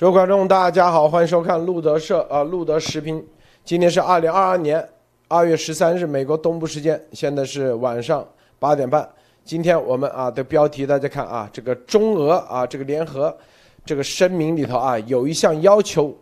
各位观众，大家好，欢迎收看路德社啊，路德视频。今天是二零二二年二月十三日，美国东部时间，现在是晚上八点半。今天我们啊的标题，大家看啊，这个中俄啊这个联合这个声明里头啊，有一项要求，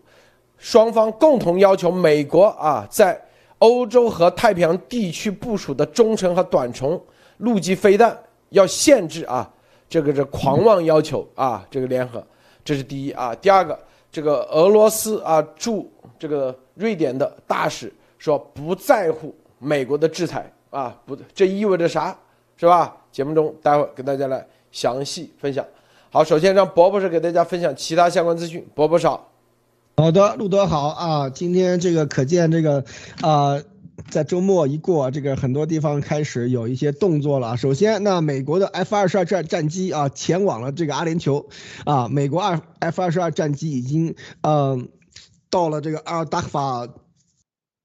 双方共同要求美国啊在欧洲和太平洋地区部署的中程和短程陆基飞弹要限制啊，这个是狂妄要求啊，这个联合。这是第一啊，第二个，这个俄罗斯啊驻这个瑞典的大使说不在乎美国的制裁啊，不，这意味着啥，是吧？节目中待会儿给大家来详细分享。好，首先让博博士给大家分享其他相关资讯。博博士好，的，路德好啊，今天这个可见这个啊。在周末一过，这个很多地方开始有一些动作了。首先，那美国的 F 二十二战战机啊，前往了这个阿联酋，啊，美国二 F 二十二战机已经嗯到了这个阿尔达法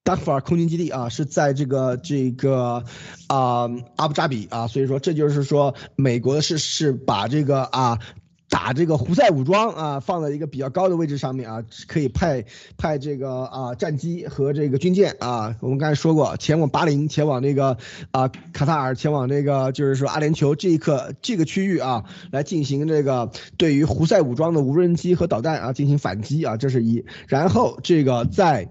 达法空军基地啊，是在这个这个啊阿布扎比啊，所以说这就是说美国是是把这个啊。打这个胡塞武装啊，放在一个比较高的位置上面啊，可以派派这个啊战机和这个军舰啊，我们刚才说过，前往巴林，前往那个啊卡塔尔，前往那个就是说阿联酋这一刻这个区域啊，来进行这个对于胡塞武装的无人机和导弹啊进行反击啊，这是一。然后这个在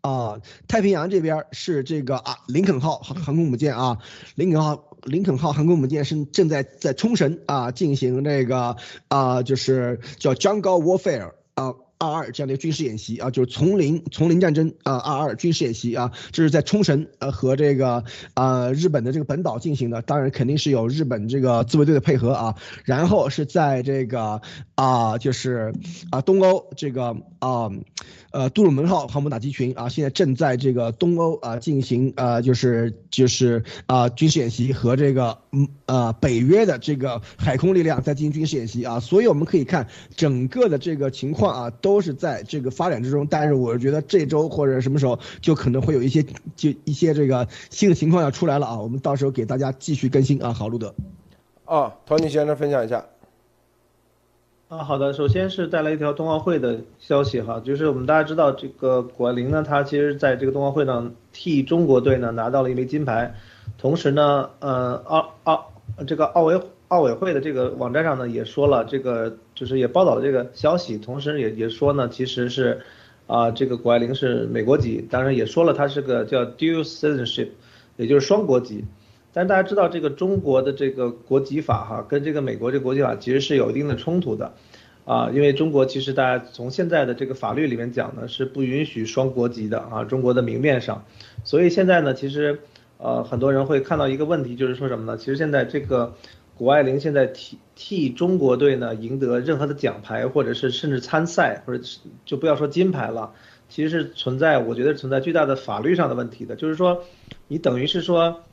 啊太平洋这边是这个啊林肯号航航空母舰啊，林肯号。林肯号航空母舰是正在在冲绳啊进行那个啊就是叫 Jungle Warfare 啊二二这样的军事演习啊就是丛林丛林战争啊二二军事演习啊这是在冲绳呃和这个啊日本的这个本岛进行的，当然肯定是有日本这个自卫队的配合啊，然后是在这个啊就是啊东欧这个啊。呃杜鲁门号航母打击群啊，现在正在这个东欧啊进行呃，就是就是啊军事演习和这个嗯呃北约的这个海空力量在进行军事演习啊，所以我们可以看整个的这个情况啊，都是在这个发展之中。但是我觉得这周或者什么时候就可能会有一些就一些这个新的情况要出来了啊，我们到时候给大家继续更新啊。好，路德。啊，托尼先生分享一下。啊，好的，首先是带来一条冬奥会的消息哈，就是我们大家知道这个谷爱凌呢，她其实在这个冬奥会上替中国队呢拿到了一枚金牌，同时呢，呃，奥奥这个奥委奥委会的这个网站上呢也说了这个，就是也报道了这个消息，同时也也说呢，其实是啊，这个谷爱凌是美国籍，当然也说了她是个叫 dual citizenship，也就是双国籍。但大家知道这个中国的这个国籍法哈，跟这个美国这国籍法其实是有一定的冲突的，啊，因为中国其实大家从现在的这个法律里面讲呢，是不允许双国籍的啊，中国的明面上，所以现在呢，其实呃很多人会看到一个问题，就是说什么呢？其实现在这个谷爱凌现在替替中国队呢赢得任何的奖牌，或者是甚至参赛，或者是就不要说金牌了，其实是存在我觉得存在巨大的法律上的问题的，就是说你等于是说。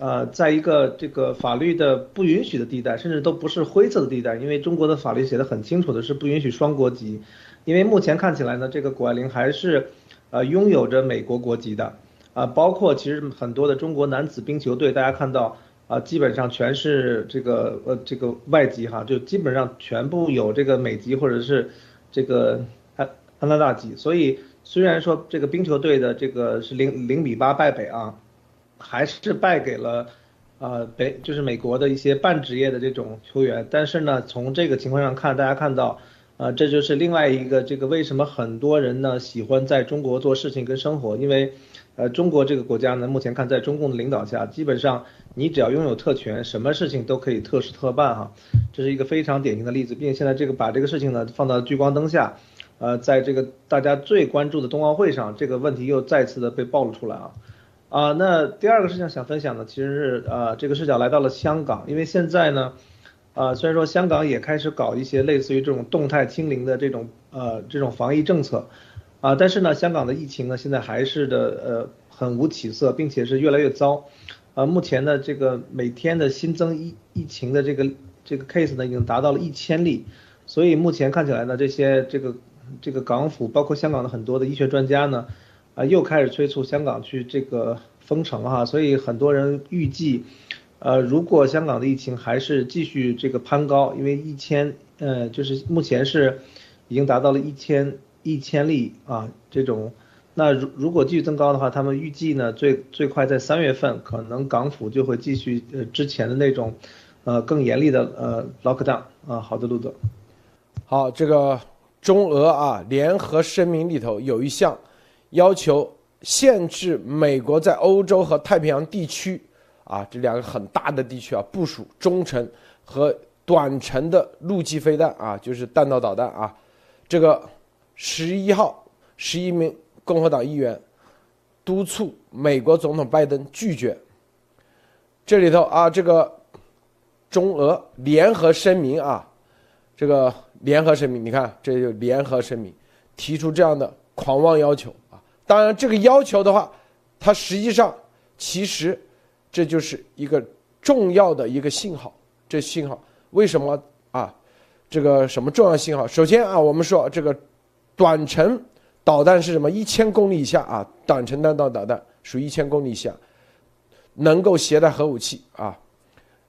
呃，在一个这个法律的不允许的地带，甚至都不是灰色的地带，因为中国的法律写的很清楚的是不允许双国籍，因为目前看起来呢，这个谷爱凌还是呃拥有着美国国籍的，啊，包括其实很多的中国男子冰球队，大家看到啊，基本上全是这个呃这个外籍哈，就基本上全部有这个美籍或者是这个加加拿大籍，所以虽然说这个冰球队的这个是零零比八败北啊。还是败给了，呃北就是美国的一些半职业的这种球员，但是呢，从这个情况上看，大家看到，呃，这就是另外一个这个为什么很多人呢喜欢在中国做事情跟生活，因为，呃，中国这个国家呢，目前看在中共的领导下，基本上你只要拥有特权，什么事情都可以特事特办哈，这是一个非常典型的例子，并且现在这个把这个事情呢放到聚光灯下，呃，在这个大家最关注的冬奥会上，这个问题又再次的被暴露出来啊。啊，那第二个事情想分享的其实是呃这个视角来到了香港，因为现在呢，呃虽然说香港也开始搞一些类似于这种动态清零的这种呃这种防疫政策，啊，但是呢香港的疫情呢现在还是的呃很无起色，并且是越来越糟，啊目前的这个每天的新增疫疫情的这个这个 case 呢已经达到了一千例，所以目前看起来呢这些这个这个港府包括香港的很多的医学专家呢。啊，又开始催促香港去这个封城哈，所以很多人预计，呃，如果香港的疫情还是继续这个攀高，因为一千，呃，就是目前是已经达到了一千一千例啊这种。那如如果继续增高的话，他们预计呢最最快在三月份，可能港府就会继续呃之前的那种，呃更严厉的呃 lockdown 啊。好的，路德。好，这个中俄啊联合声明里头有一项要求限制美国在欧洲和太平洋地区啊这两个很大的地区啊部署中程和短程的陆基飞弹啊，就是弹道导弹啊。这个十一号，十一名。共和党议员督促美国总统拜登拒绝。这里头啊，这个中俄联合声明啊，这个联合声明，你看这就联合声明提出这样的狂妄要求。当然，这个要求的话，它实际上其实这就是一个重要的一个信号。这信号为什么啊？这个什么重要信号？首先啊，我们说这个短程。导弹是什么？一千公里以下啊，短程弹道导弹属于一千公里以下，能够携带核武器啊。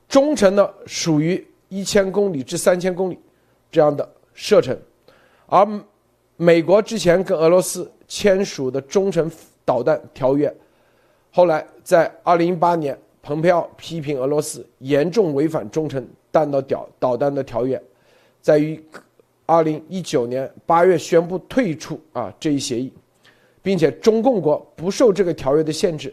中程呢，属于一千公里至三千公里这样的射程。而美国之前跟俄罗斯签署的中程导弹条约，后来在二零一八年，蓬佩奥批评俄罗斯严重违反中程弹道导导弹的条约，在于。二零一九年八月宣布退出啊这一协议，并且中共国不受这个条约的限制，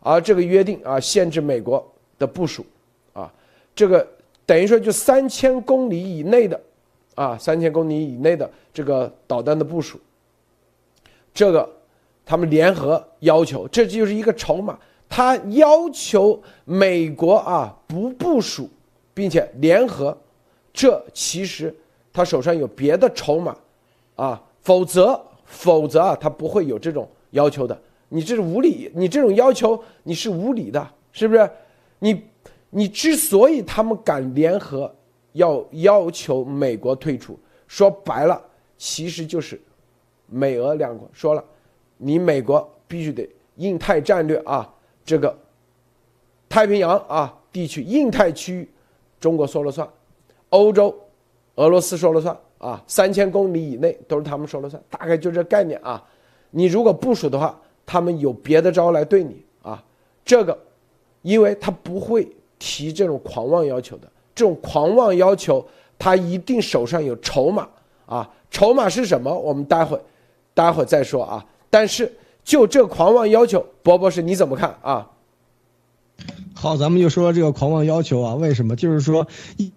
而这个约定啊限制美国的部署，啊这个等于说就三千公里以内的，啊三千公里以内的这个导弹的部署，这个他们联合要求，这就是一个筹码，他要求美国啊不部署，并且联合，这其实。他手上有别的筹码，啊，否则否则啊，他不会有这种要求的。你这是无理，你这种要求你是无理的，是不是？你你之所以他们敢联合要要求美国退出，说白了，其实就是美俄两国说了，你美国必须得印太战略啊，这个太平洋啊地区、印太区域，中国说了算，欧洲。俄罗斯说了算啊，三千公里以内都是他们说了算，大概就这概念啊。你如果部署的话，他们有别的招来对你啊。这个，因为他不会提这种狂妄要求的，这种狂妄要求他一定手上有筹码啊。筹码是什么？我们待会，待会儿再说啊。但是就这狂妄要求，博博士你怎么看啊？好，咱们就说这个狂妄要求啊，为什么？就是说一。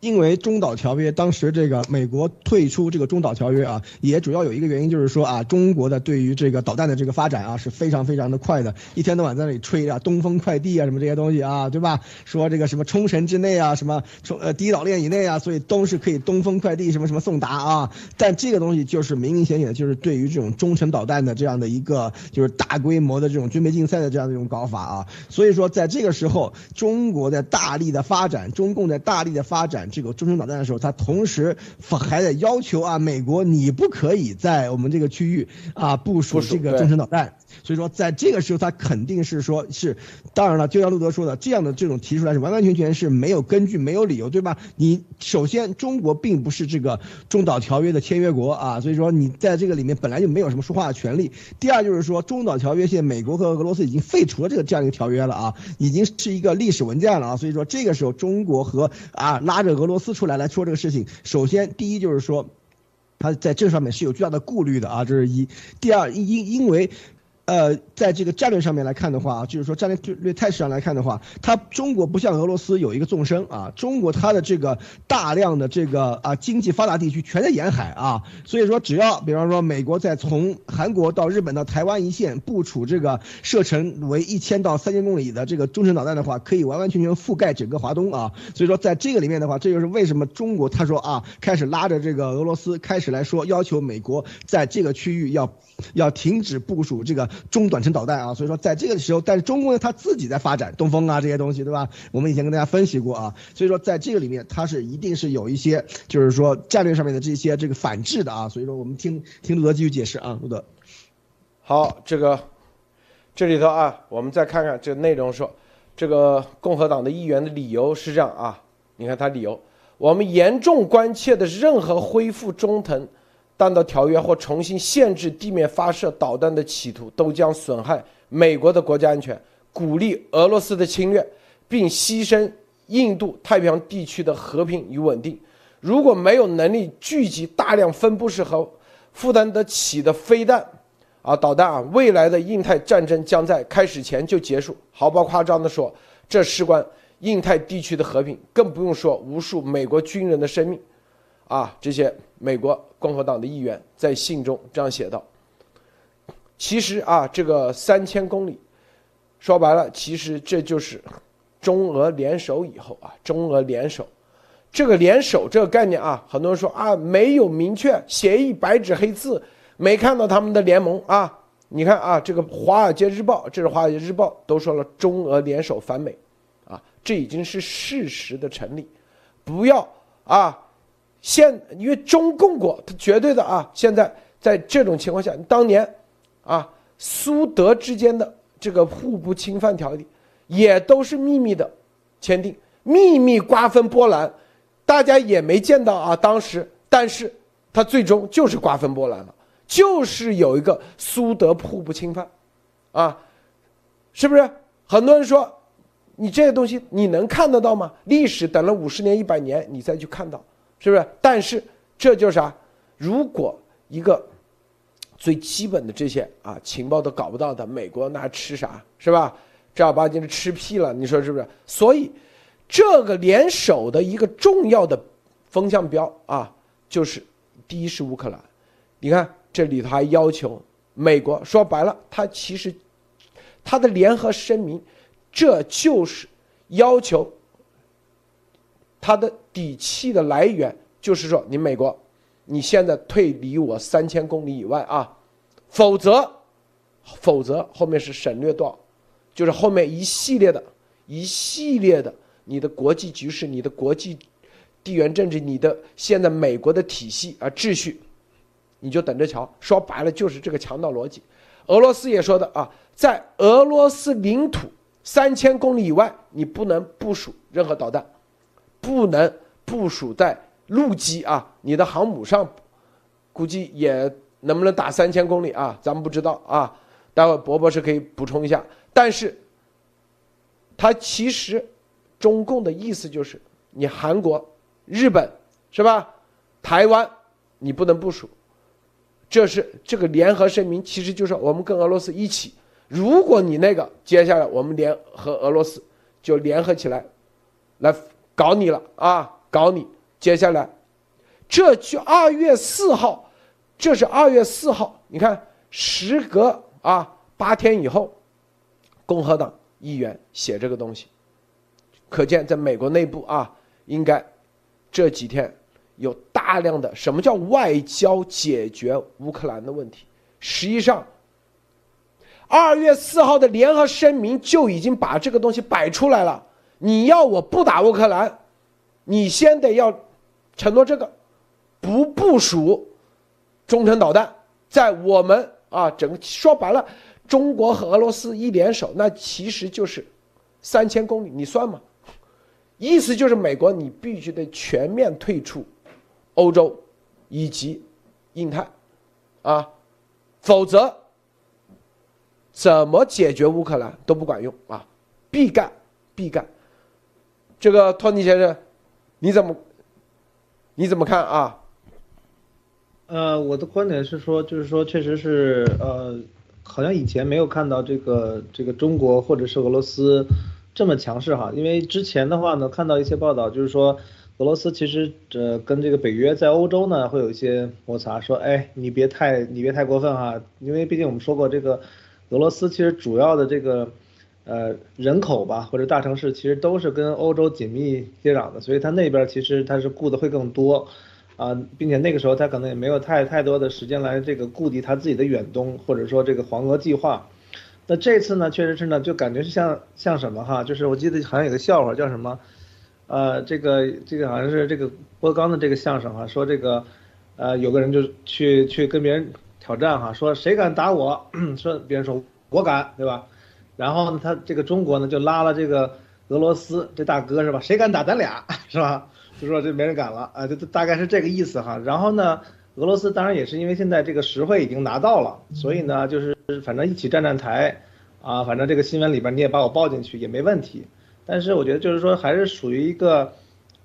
因为中导条约，当时这个美国退出这个中导条约啊，也主要有一个原因，就是说啊，中国的对于这个导弹的这个发展啊，是非常非常的快的，一天到晚在那里吹啊，东风快递啊，什么这些东西啊，对吧？说这个什么冲绳之内啊，什么冲呃第一岛链以内啊，所以都是可以东风快递什么什么送达啊。但这个东西就是明明显显的，就是对于这种中程导弹的这样的一个就是大规模的这种军备竞赛的这样的一种搞法啊。所以说，在这个时候，中国在大力的发展，中共在大力的发展。这个中程导弹的时候，他同时还得要求啊，美国你不可以在我们这个区域啊部署这个中程导弹。所以说，在这个时候，他肯定是说，是，当然了，就像路德说的，这样的这种提出来是完完全全是没有根据、没有理由，对吧？你首先，中国并不是这个中导条约的签约国啊，所以说你在这个里面本来就没有什么说话的权利。第二就是说，中导条约现在美国和俄罗斯已经废除了这个这样一个条约了啊，已经是一个历史文件了啊，所以说这个时候中国和啊拉着俄罗斯出来来说这个事情，首先第一就是说，他在这上面是有巨大的顾虑的啊，这是一。第二，因因为。呃，在这个战略上面来看的话，就是说战略战略态势上来看的话，它中国不像俄罗斯有一个纵深啊，中国它的这个大量的这个啊经济发达地区全在沿海啊，所以说只要比方说美国在从韩国到日本到台湾一线部署这个射程为一千到三千公里的这个中程导弹的话，可以完完全全覆盖整个华东啊，所以说在这个里面的话，这就是为什么中国他说啊开始拉着这个俄罗斯开始来说要求美国在这个区域要要停止部署这个。中短程导弹啊，所以说在这个时候，但是中国呢，它自己在发展东风啊这些东西，对吧？我们以前跟大家分析过啊，所以说在这个里面，它是一定是有一些，就是说战略上面的这些这个反制的啊，所以说我们听听路德继续解释啊，路德。好，这个这里头啊，我们再看看这个内容，说这个共和党的议员的理由是这样啊，你看他理由，我们严重关切的，任何恢复中程弹道条约或重新限制地面发射导弹的企图，都将损害美国的国家安全，鼓励俄罗斯的侵略，并牺牲印度太平洋地区的和平与稳定。如果没有能力聚集大量分布式和负担得起的飞弹啊导弹啊，未来的印太战争将在开始前就结束。毫不夸张地说，这事关印太地区的和平，更不用说无数美国军人的生命。啊，这些美国共和党的议员在信中这样写道。其实啊，这个三千公里，说白了，其实这就是中俄联手以后啊，中俄联手。这个联手这个概念啊，很多人说啊，没有明确协议，白纸黑字，没看到他们的联盟啊。你看啊，这个《华尔街日报》，这是《华尔街日报》都说了，中俄联手反美，啊，这已经是事实的成立。不要啊，现因为中共国它绝对的啊，现在在这种情况下，当年啊，苏德之间的这个互不侵犯条例也都是秘密的签订，秘密瓜分波兰。大家也没见到啊，当时，但是它最终就是瓜分波兰了，就是有一个苏德互不侵犯，啊，是不是？很多人说，你这些东西你能看得到吗？历史等了五十年、一百年，你再去看到，是不是？但是这就是啥？如果一个最基本的这些啊情报都搞不到的，美国那吃啥？是吧？正儿八经的吃屁了，你说是不是？所以。这个联手的一个重要的风向标啊，就是第一是乌克兰。你看这里头还要求美国，说白了，他其实他的联合声明，这就是要求他的底气的来源，就是说你美国，你现在退离我三千公里以外啊，否则，否则后面是省略多少，就是后面一系列的一系列的。你的国际局势，你的国际地缘政治，你的现在美国的体系啊秩序，你就等着瞧。说白了就是这个强盗逻辑。俄罗斯也说的啊，在俄罗斯领土三千公里以外，你不能部署任何导弹，不能部署在陆基啊，你的航母上，估计也能不能打三千公里啊？咱们不知道啊。待会博博士可以补充一下。但是，他其实。中共的意思就是，你韩国、日本是吧？台湾你不能部署，这是这个联合声明，其实就是我们跟俄罗斯一起。如果你那个接下来我们联合俄罗斯就联合起来，来搞你了啊，搞你！接下来，这就二月四号，这是二月四号，你看时隔啊八天以后，共和党议员写这个东西。可见，在美国内部啊，应该这几天有大量的什么叫外交解决乌克兰的问题。实际上，二月四号的联合声明就已经把这个东西摆出来了。你要我不打乌克兰，你先得要承诺这个，不部署中程导弹，在我们啊整个说白了，中国和俄罗斯一联手，那其实就是三千公里，你算吗？意思就是，美国你必须得全面退出欧洲以及印太，啊，否则怎么解决乌克兰都不管用啊！必干，必干。这个托尼先生，你怎么你怎么看啊？呃，我的观点是说，就是说，确实是呃，好像以前没有看到这个这个中国或者是俄罗斯。这么强势哈，因为之前的话呢，看到一些报道，就是说俄罗斯其实呃跟这个北约在欧洲呢会有一些摩擦，说哎你别太你别太过分哈，因为毕竟我们说过这个俄罗斯其实主要的这个呃人口吧或者大城市其实都是跟欧洲紧密接壤的，所以他那边其实他是顾的会更多啊，并且那个时候他可能也没有太太多的时间来这个顾及他自己的远东或者说这个黄俄计划。那这次呢，确实是呢，就感觉是像像什么哈，就是我记得好像有个笑话叫什么，呃，这个这个好像是这个郭刚的这个相声哈，说这个，呃，有个人就去去跟别人挑战哈，说谁敢打我，说别人说我敢，对吧？然后呢，他这个中国呢就拉了这个俄罗斯这大哥是吧？谁敢打咱俩是吧？就说这没人敢了啊，就大概是这个意思哈。然后呢，俄罗斯当然也是因为现在这个实惠已经拿到了，所以呢，就是反正一起站站台，啊，反正这个新闻里边你也把我报进去也没问题。但是我觉得就是说还是属于一个，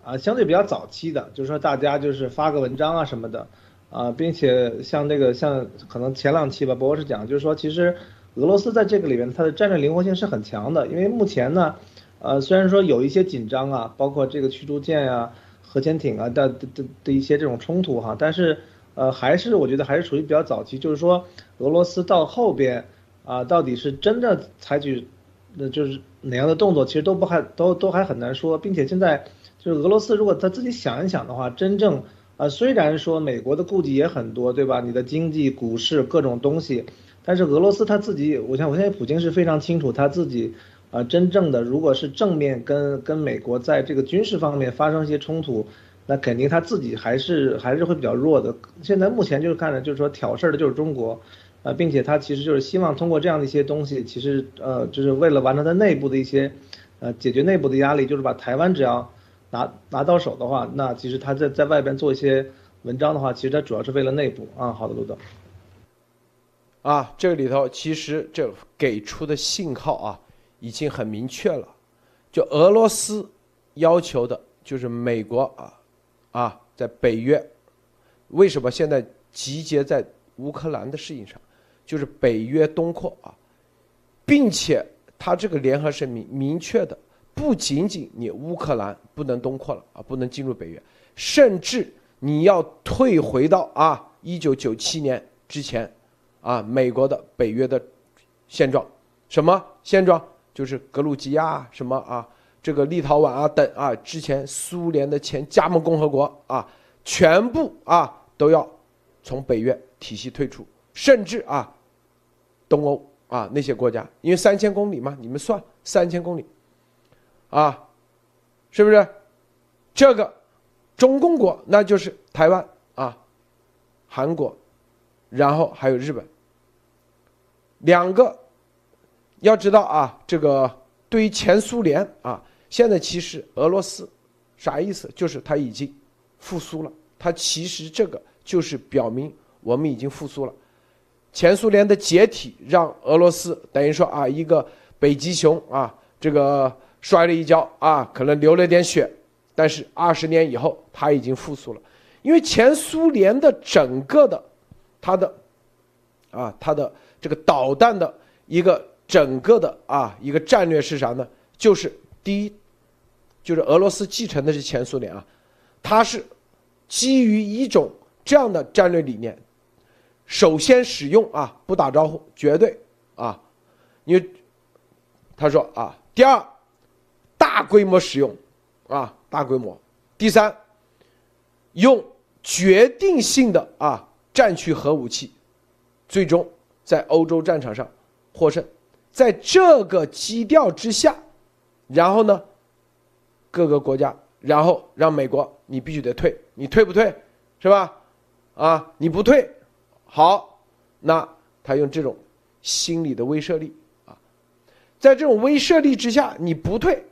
啊，相对比较早期的，就是说大家就是发个文章啊什么的，啊，并且像这个像可能前两期吧，博士讲就是说其实俄罗斯在这个里面它的战略灵活性是很强的，因为目前呢。呃，虽然说有一些紧张啊，包括这个驱逐舰呀、核潜艇啊的的的的一些这种冲突哈，但是呃，还是我觉得还是处于比较早期，就是说俄罗斯到后边啊，到底是真的采取那就是哪样的动作，其实都不还都都还很难说，并且现在就是俄罗斯如果他自己想一想的话，真正啊，虽然说美国的顾忌也很多，对吧？你的经济、股市各种东西，但是俄罗斯他自己，我想我现在普京是非常清楚他自己。啊，真正的如果是正面跟跟美国在这个军事方面发生一些冲突，那肯定他自己还是还是会比较弱的。现在目前就是看着就是说挑事儿的就是中国，啊，并且他其实就是希望通过这样的一些东西，其实呃就是为了完成他内部的一些，呃解决内部的压力，就是把台湾只要拿拿到手的话，那其实他在在外边做一些文章的话，其实他主要是为了内部啊。好的，陆总。啊，这里头其实这给出的信号啊。已经很明确了，就俄罗斯要求的就是美国啊，啊，在北约为什么现在集结在乌克兰的事情上，就是北约东扩啊，并且他这个联合声明明确的，不仅仅你乌克兰不能东扩了啊，不能进入北约，甚至你要退回到啊一九九七年之前啊美国的北约的现状，什么现状？就是格鲁吉亚什么啊，这个立陶宛啊等啊，之前苏联的前加盟共和国啊，全部啊都要从北约体系退出，甚至啊，东欧啊那些国家，因为三千公里嘛，你们算三千公里，啊，是不是？这个中共国那就是台湾啊，韩国，然后还有日本，两个。要知道啊，这个对于前苏联啊，现在其实俄罗斯啥意思？就是它已经复苏了。它其实这个就是表明我们已经复苏了。前苏联的解体让俄罗斯等于说啊，一个北极熊啊，这个摔了一跤啊，可能流了点血，但是二十年以后它已经复苏了。因为前苏联的整个的它的啊，它的这个导弹的一个。整个的啊一个战略是啥呢？就是第一，就是俄罗斯继承的是前苏联啊，它是基于一种这样的战略理念，首先使用啊不打招呼，绝对啊，因为他说啊，第二大规模使用啊大规模，第三用决定性的啊战区核武器，最终在欧洲战场上获胜。在这个基调之下，然后呢，各个国家，然后让美国你必须得退，你退不退，是吧？啊，你不退，好，那他用这种心理的威慑力啊，在这种威慑力之下，你不退，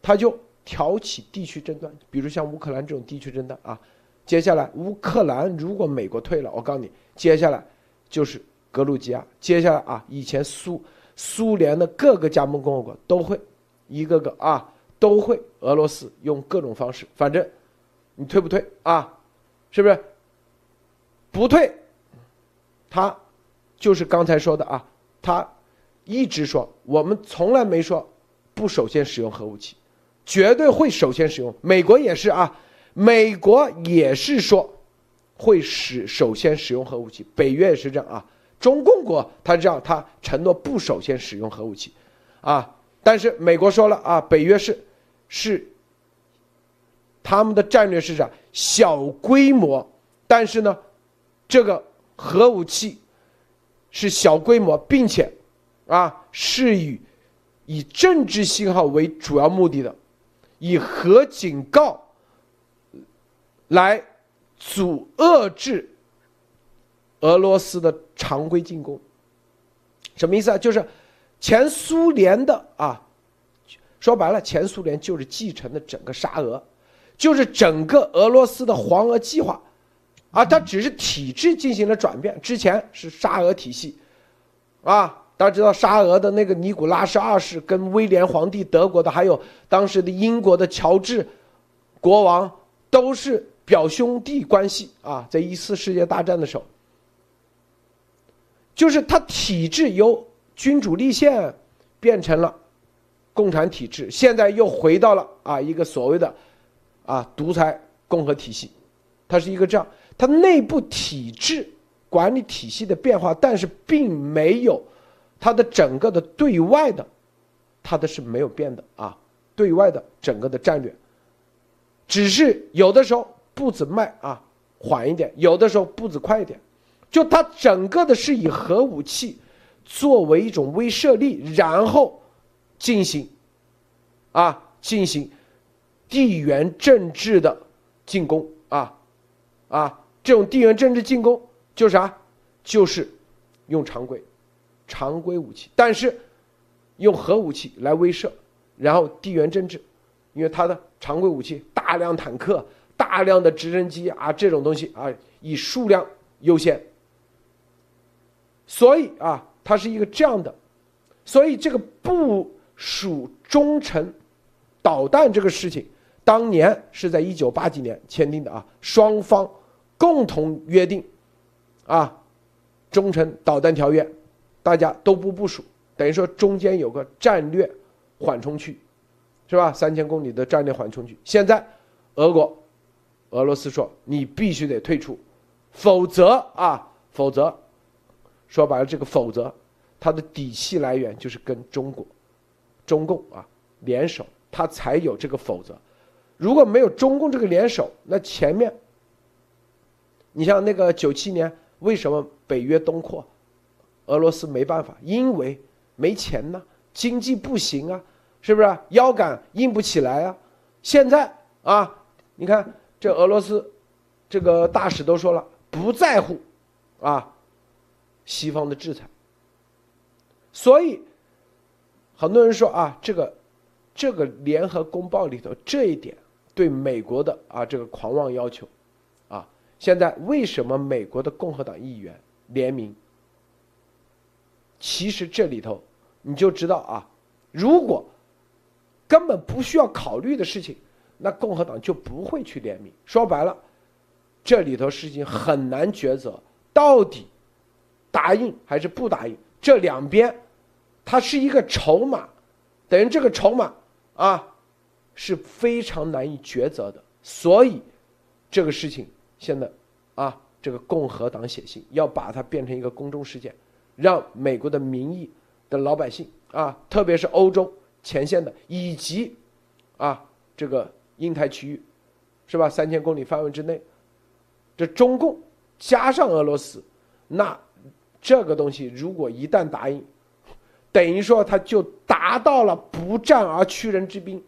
他就挑起地区争端，比如像乌克兰这种地区争端啊。接下来乌克兰如果美国退了，我告诉你，接下来就是格鲁吉亚，接下来啊，以前苏。苏联的各个加盟共和国都会，一个个啊都会，俄罗斯用各种方式，反正你退不退啊？是不是？不退，他就是刚才说的啊，他一直说我们从来没说不首先使用核武器，绝对会首先使用。美国也是啊，美国也是说会使首先使用核武器，北约也是这样啊。中共国他这样，他承诺不首先使用核武器，啊，但是美国说了啊，北约是是他们的战略是啥？小规模，但是呢，这个核武器是小规模，并且啊是以以政治信号为主要目的的，以核警告来阻遏制。俄罗斯的常规进攻，什么意思啊？就是前苏联的啊，说白了，前苏联就是继承的整个沙俄，就是整个俄罗斯的黄俄计划，啊，它只是体制进行了转变，之前是沙俄体系，啊，大家知道沙俄的那个尼古拉斯二世跟威廉皇帝，德国的还有当时的英国的乔治国王都是表兄弟关系啊，在一次世界大战的时候，就是他体制由君主立宪变成了共产体制，现在又回到了啊一个所谓的。啊，独裁共和体系，它是一个这样，它内部体制管理体系的变化，但是并没有它的整个的对外的，它的是没有变的啊，对外的整个的战略，只是有的时候步子慢啊，缓一点，有的时候步子快一点，就它整个的是以核武器作为一种威慑力，然后进行啊进行。地缘政治的进攻啊，啊，这种地缘政治进攻就是啥？就是用常规、常规武器，但是用核武器来威慑，然后地缘政治，因为它的常规武器大量坦克、大量的直升机啊，这种东西啊，以数量优先，所以啊，它是一个这样的，所以这个部署中程导弹这个事情。当年是在一九八几年签订的啊，双方共同约定，啊，中程导弹条约，大家都不部署，等于说中间有个战略缓冲区，是吧？三千公里的战略缓冲区。现在，俄国、俄罗斯说你必须得退出，否则啊，否则，说白了这个否则，它的底气来源就是跟中国、中共啊联手，它才有这个否则。如果没有中共这个联手，那前面，你像那个九七年，为什么北约东扩，俄罗斯没办法，因为没钱呢，经济不行啊，是不是腰杆硬不起来啊？现在啊，你看这俄罗斯，这个大使都说了，不在乎，啊，西方的制裁，所以很多人说啊，这个这个联合公报里头这一点。对美国的啊这个狂妄要求，啊，现在为什么美国的共和党议员联名？其实这里头你就知道啊，如果根本不需要考虑的事情，那共和党就不会去联名。说白了，这里头事情很难抉择，到底答应还是不答应？这两边它是一个筹码，等于这个筹码啊。是非常难以抉择的，所以这个事情现在啊，这个共和党写信要把它变成一个公众事件，让美国的民意的老百姓啊，特别是欧洲前线的以及啊这个印太区域，是吧？三千公里范围之内，这中共加上俄罗斯，那这个东西如果一旦答应，等于说他就达到了不战而屈人之兵。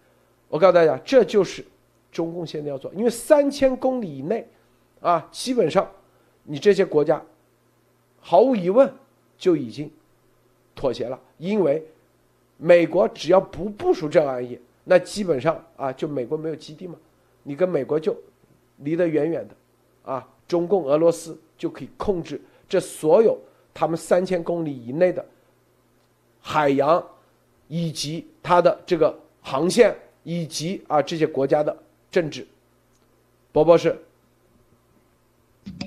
我告诉大家，这就是中共现在要做，因为三千公里以内，啊，基本上你这些国家毫无疑问就已经妥协了，因为美国只要不部署这玩意，那基本上啊，就美国没有基地嘛，你跟美国就离得远远的，啊，中共、俄罗斯就可以控制这所有他们三千公里以内的海洋以及它的这个航线。以及啊这些国家的政治，博博士。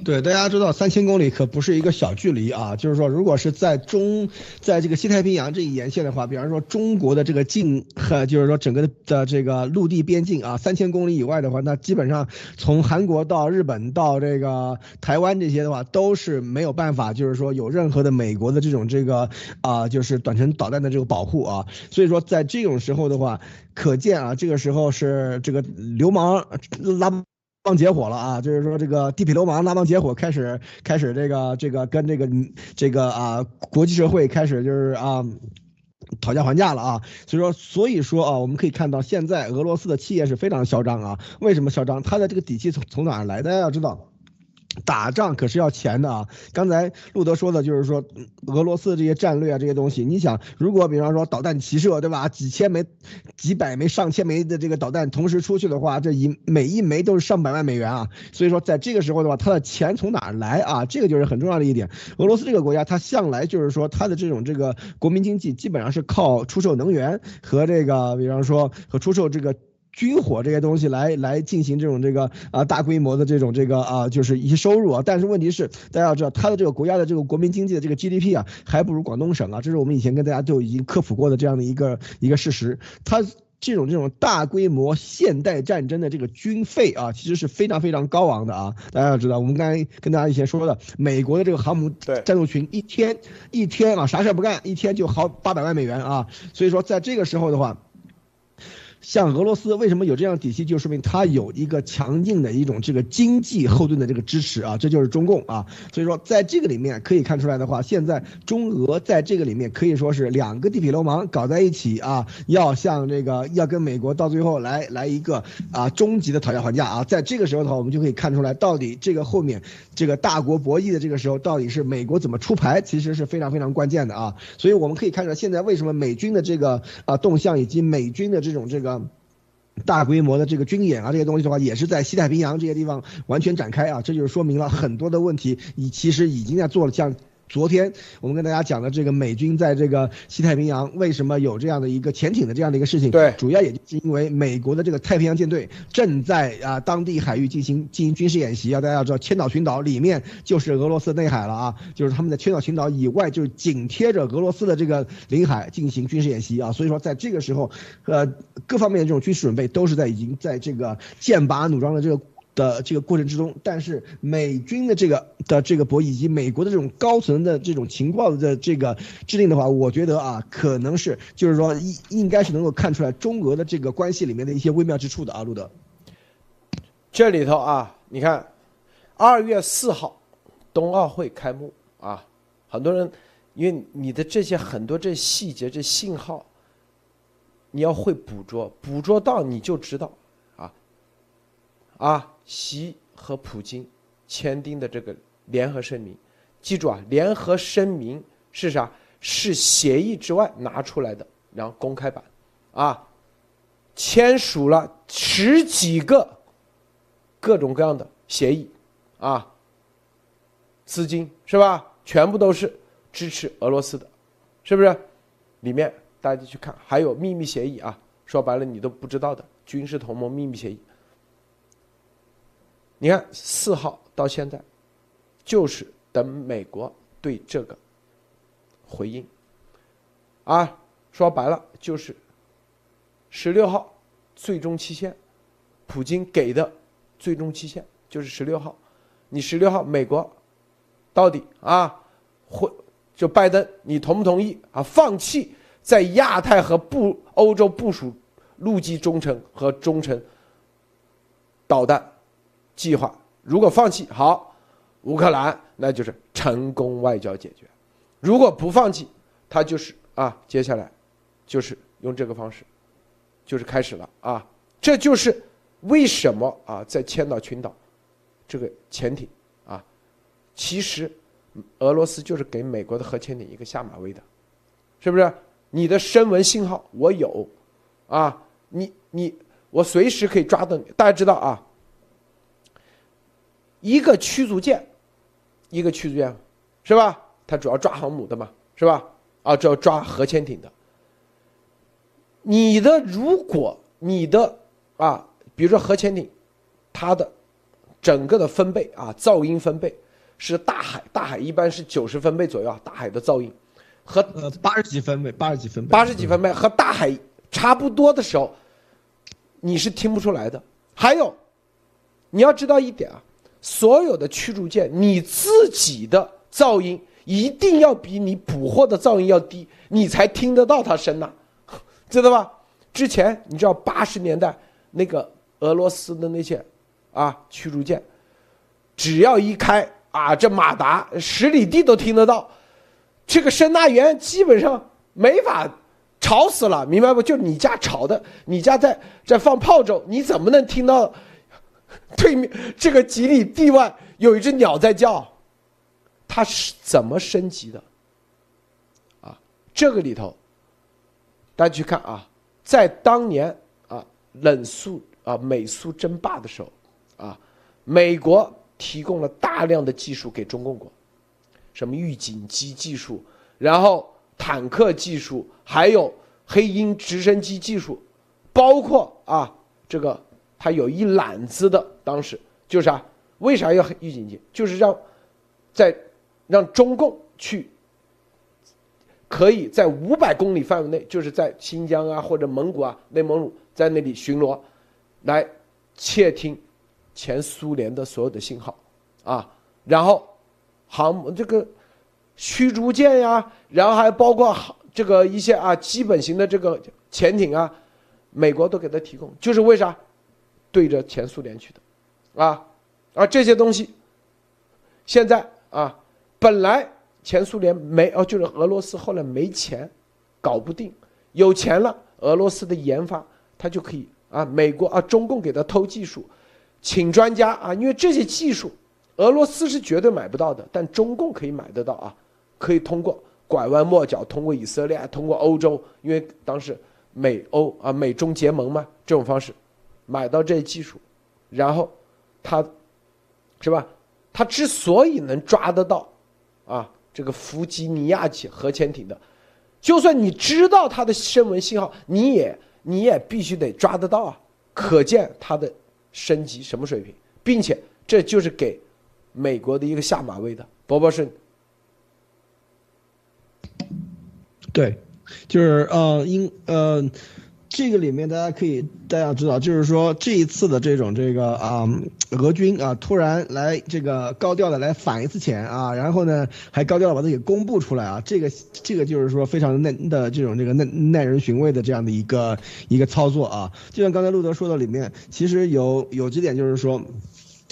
对，大家知道三千公里可不是一个小距离啊。就是说，如果是在中，在这个西太平洋这一沿线的话，比方说中国的这个境和就是说整个的这个陆地边境啊，三千公里以外的话，那基本上从韩国到日本到这个台湾这些的话，都是没有办法，就是说有任何的美国的这种这个啊，就是短程导弹的这个保护啊。所以说，在这种时候的话，可见啊，这个时候是这个流氓拉。帮结伙了啊！就是说，这个地痞流氓拉帮结伙，开始开始这个这个跟这个这个啊国际社会开始就是啊讨价还价了啊！所以说所以说啊，我们可以看到现在俄罗斯的企业是非常嚣张啊！为什么嚣张？他的这个底气从从哪来的？要知道。打仗可是要钱的啊！刚才路德说的就是说，俄罗斯这些战略啊，这些东西，你想，如果比方说导弹齐射，对吧？几千枚、几百枚、上千枚的这个导弹同时出去的话，这一每一枚都是上百万美元啊！所以说，在这个时候的话，他的钱从哪儿来啊？这个就是很重要的一点。俄罗斯这个国家，它向来就是说，它的这种这个国民经济基本上是靠出售能源和这个，比方说和出售这个。军火这些东西来来进行这种这个啊大规模的这种这个啊就是一些收入啊，但是问题是大家要知道，它的这个国家的这个国民经济的这个 GDP 啊，还不如广东省啊，这是我们以前跟大家就已经科普过的这样的一个一个事实。它这种这种大规模现代战争的这个军费啊，其实是非常非常高昂的啊。大家要知道，我们刚才跟大家以前说的，美国的这个航母战斗群一天一天啊啥事不干，一天就好八百万美元啊。所以说在这个时候的话。像俄罗斯为什么有这样底气，就说明它有一个强劲的一种这个经济后盾的这个支持啊，这就是中共啊。所以说，在这个里面可以看出来的话，现在中俄在这个里面可以说是两个地痞流氓搞在一起啊，要向这个要跟美国到最后来来一个啊终极的讨价还价啊。在这个时候的话，我们就可以看出来，到底这个后面这个大国博弈的这个时候，到底是美国怎么出牌，其实是非常非常关键的啊。所以我们可以看出来，现在为什么美军的这个啊动向以及美军的这种这个。大规模的这个军演啊，这些东西的话，也是在西太平洋这些地方完全展开啊，这就是说明了很多的问题，你其实已经在做了像。昨天我们跟大家讲的这个美军在这个西太平洋为什么有这样的一个潜艇的这样的一个事情，对，主要也就是因为美国的这个太平洋舰队正在啊当地海域进行进行军事演习啊，大家要知道千岛群岛里面就是俄罗斯内海了啊，就是他们在千岛群岛以外就是紧贴着俄罗斯的这个领海进行军事演习啊，所以说在这个时候，呃，各方面的这种军事准备都是在已经在这个剑拔弩张的这个。的这个过程之中，但是美军的这个的这个博弈以及美国的这种高层的这种情报的这个制定的话，我觉得啊，可能是就是说应应该是能够看出来中俄的这个关系里面的一些微妙之处的啊，路德。这里头啊，你看，二月四号，冬奥会开幕啊，很多人因为你的这些很多这细节这信号，你要会捕捉，捕捉到你就知道啊啊。习和普京签订的这个联合声明，记住啊，联合声明是啥？是协议之外拿出来的，然后公开版，啊，签署了十几个各种各样的协议，啊，资金是吧？全部都是支持俄罗斯的，是不是？里面大家去看，还有秘密协议啊，说白了你都不知道的军事同盟秘密协议。你看，四号到现在，就是等美国对这个回应。啊，说白了就是十六号最终期限，普京给的最终期限就是十六号。你十六号美国到底啊会就拜登，你同不同意啊？放弃在亚太和部欧洲部署陆基中程和中程导弹。计划如果放弃好，乌克兰那就是成功外交解决；如果不放弃，他就是啊，接下来就是用这个方式，就是开始了啊。这就是为什么啊，在千岛群岛这个潜艇啊，其实俄罗斯就是给美国的核潜艇一个下马威的，是不是？你的声纹信号我有啊，你你我随时可以抓到你。大家知道啊。一个驱逐舰，一个驱逐舰，是吧？它主要抓航母的嘛，是吧？啊，主要抓核潜艇的。你的如果你的啊，比如说核潜艇，它的整个的分贝啊，噪音分贝是大海，大海一般是九十分贝左右啊，大海的噪音和呃八十几分贝，八十几分贝，八十几分贝和大海差不多的时候，你是听不出来的。还有，你要知道一点啊。所有的驱逐舰，你自己的噪音一定要比你捕获的噪音要低，你才听得到它声呐，知道吧？之前你知道八十年代那个俄罗斯的那些啊驱逐舰，只要一开啊，这马达十里地都听得到，这个声呐源基本上没法吵死了，明白不？就你家吵的，你家在在放炮仗，你怎么能听到？对面这个几里地外有一只鸟在叫，它是怎么升级的？啊，这个里头，大家去看啊，在当年啊冷苏啊美苏争霸的时候，啊，美国提供了大量的技术给中共国，什么预警机技术，然后坦克技术，还有黑鹰直升机技术，包括啊这个他有一揽子的，当时就是啊。为啥要预警机？就是让，在让中共去，可以在五百公里范围内，就是在新疆啊或者蒙古啊、内蒙古在那里巡逻，来窃听前苏联的所有的信号，啊，然后航这个驱逐舰呀，然后还包括这个一些啊基本型的这个潜艇啊，美国都给他提供，就是为啥对着前苏联去的，啊。而这些东西，现在啊，本来前苏联没哦，就是俄罗斯后来没钱，搞不定，有钱了，俄罗斯的研发他就可以啊，美国啊，中共给他偷技术，请专家啊，因为这些技术，俄罗斯是绝对买不到的，但中共可以买得到啊，可以通过拐弯抹角，通过以色列，通过欧洲，因为当时美欧啊，美中结盟嘛，这种方式买到这技术，然后他。是吧？他之所以能抓得到，啊，这个弗吉尼亚级核潜艇的，就算你知道它的声纹信号，你也你也必须得抓得到啊！可见它的升级什么水平，并且这就是给美国的一个下马威的。伯伯是，对，就是呃，因呃。这个里面大家可以大家知道，就是说这一次的这种这个啊，俄军啊突然来这个高调的来反一次钱啊，然后呢还高调的把它给公布出来啊，这个这个就是说非常耐的这种这个耐耐人寻味的这样的一个一个操作啊，就像刚才路德说的里面，其实有有几点就是说。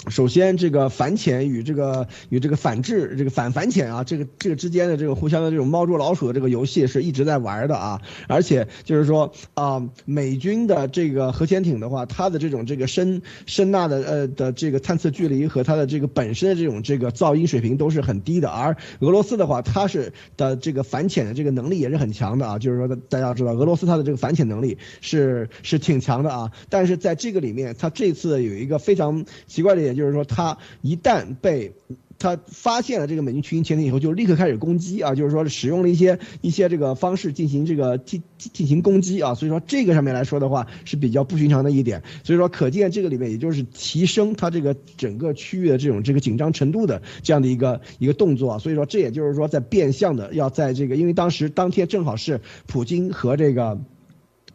首先，这个反潜与这个与这个反制，这个反反潜啊，这个这个之间的这个互相的这种猫捉老鼠的这个游戏是一直在玩的啊。而且就是说啊，美军的这个核潜艇的话，它的这种这个声声呐的呃的这个探测距离和它的这个本身的这种这个噪音水平都是很低的。而俄罗斯的话，它是的这个反潜的这个能力也是很强的啊。就是说，大家知道俄罗斯它的这个反潜能力是是挺强的啊。但是在这个里面，它这次有一个非常奇怪的。也就是说，他一旦被他发现了这个美军群潜艇以后，就立刻开始攻击啊，就是说使用了一些一些这个方式进行这个进进行攻击啊，所以说这个上面来说的话是比较不寻常的一点，所以说可见这个里面也就是提升它这个整个区域的这种这个紧张程度的这样的一个一个动作啊，所以说这也就是说在变相的要在这个，因为当时当天正好是普京和这个。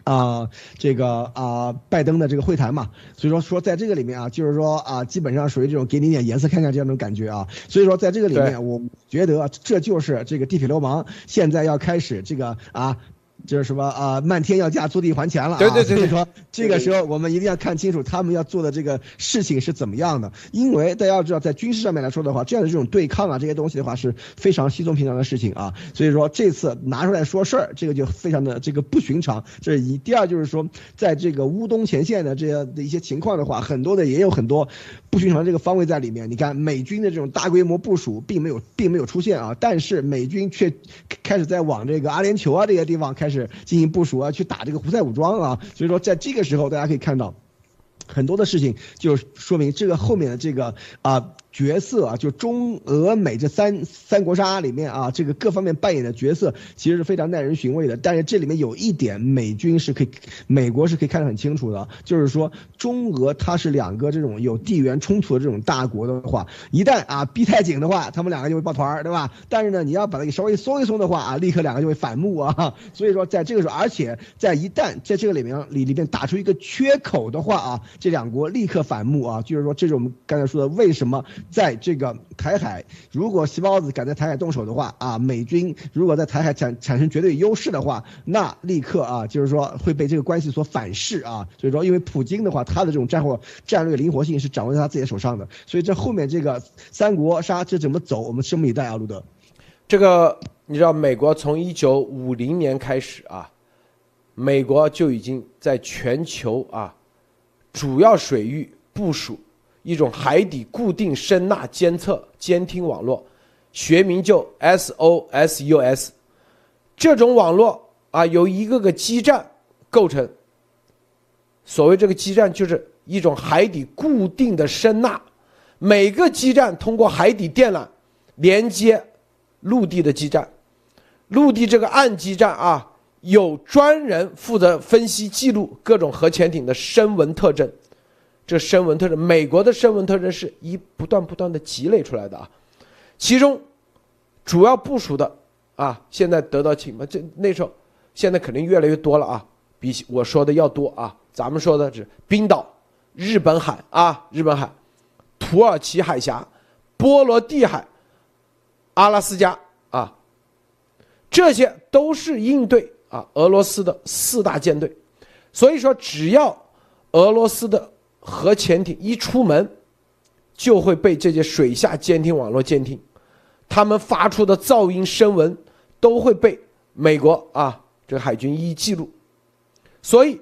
啊，这个啊，拜登的这个会谈嘛，所以说说在这个里面啊，就是说啊，基本上属于这种给你点颜色看看这样种感觉啊，所以说在这个里面，我觉得这就是这个地痞流氓现在要开始这个啊。就是什么啊，漫天要价，坐地还钱了啊！对对对，所以说这个时候我们一定要看清楚他们要做的这个事情是怎么样的。因为大家要知道，在军事上面来说的话，这样的这种对抗啊，这些东西的话是非常稀松平常的事情啊。所以说这次拿出来说事儿，这个就非常的这个不寻常。这是一。第二就是说，在这个乌东前线的这样的一些情况的话，很多的也有很多不寻常的这个方位在里面。你看美军的这种大规模部署并没有并没有出现啊，但是美军却开始在往这个阿联酋啊这些地方开始。是进行部署啊，去打这个胡塞武装啊，所以说在这个时候，大家可以看到很多的事情，就说明这个后面的这个啊。角色啊，就中俄美这三三国杀里面啊，这个各方面扮演的角色其实是非常耐人寻味的。但是这里面有一点，美军是可以，美国是可以看得很清楚的，就是说中俄它是两个这种有地缘冲突的这种大国的话，一旦啊逼太紧的话，他们两个就会抱团儿，对吧？但是呢，你要把它给稍微松一松的话啊，立刻两个就会反目啊。所以说在这个时候，而且在一旦在这个里面里里面打出一个缺口的话啊，这两国立刻反目啊。就是说，这是我们刚才说的为什么。在这个台海，如果细胞子敢在台海动手的话啊，美军如果在台海产产生绝对优势的话，那立刻啊，就是说会被这个关系所反噬啊。所以说，因为普京的话，他的这种战后战略灵活性是掌握在他自己手上的，所以这后面这个三国杀这怎么走，我们拭目以待啊，路德。这个你知道，美国从一九五零年开始啊，美国就已经在全球啊主要水域部署。一种海底固定声呐监测监听网络，学名就 SOSUS。这种网络啊，由一个个基站构成。所谓这个基站，就是一种海底固定的声呐，每个基站通过海底电缆连接陆地的基站，陆地这个岸基站啊，有专人负责分析记录各种核潜艇的声纹特征。这声纹特征，美国的声纹特征是一不断不断的积累出来的啊，其中主要部署的啊，现在得到情报，这那时候现在肯定越来越多了啊，比我说的要多啊。咱们说的是冰岛、日本海啊，日本海、土耳其海峡、波罗的海、阿拉斯加啊，这些都是应对啊俄罗斯的四大舰队。所以说，只要俄罗斯的核潜艇一出门，就会被这些水下监听网络监听，他们发出的噪音声纹都会被美国啊这个海军一一记录，所以。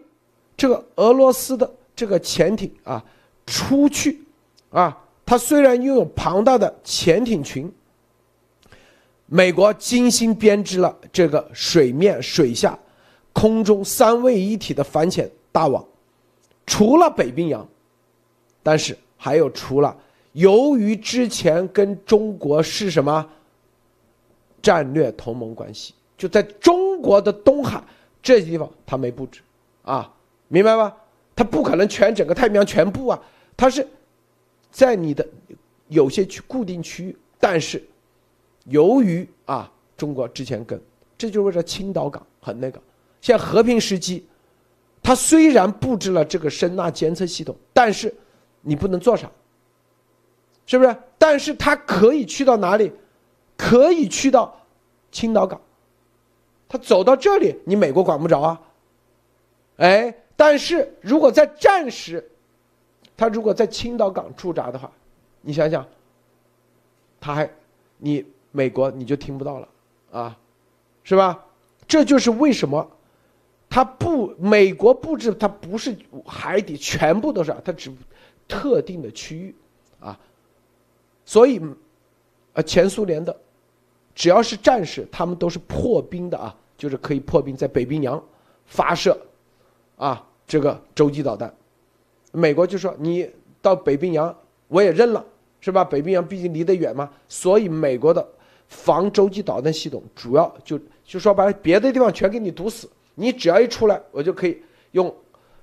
这个俄罗斯的这个潜艇啊，出去，啊，它虽然拥有庞大的潜艇群，美国精心编织了这个水面、水下、空中三位一体的反潜大网，除了北冰洋，但是还有除了，由于之前跟中国是什么战略同盟关系，就在中国的东海这些地方，他没布置，啊。明白吗？他不可能全整个太平洋全部啊，他是在你的有些区固定区域，但是由于啊，中国之前跟，这就是为了青岛港很那个，像和平时期，它虽然布置了这个声呐监测系统，但是你不能做啥，是不是？但是他可以去到哪里？可以去到青岛港，他走到这里，你美国管不着啊，哎。但是如果在战时，他如果在青岛港驻扎的话，你想想，他还，你美国你就听不到了啊，是吧？这就是为什么，他不美国布置他不是海底全部都是，他只特定的区域啊，所以，呃，前苏联的，只要是战士，他们都是破冰的啊，就是可以破冰在北冰洋发射，啊。这个洲际导弹，美国就说你到北冰洋我也认了，是吧？北冰洋毕竟离得远嘛，所以美国的防洲际导弹系统主要就就说把别的地方全给你堵死，你只要一出来，我就可以用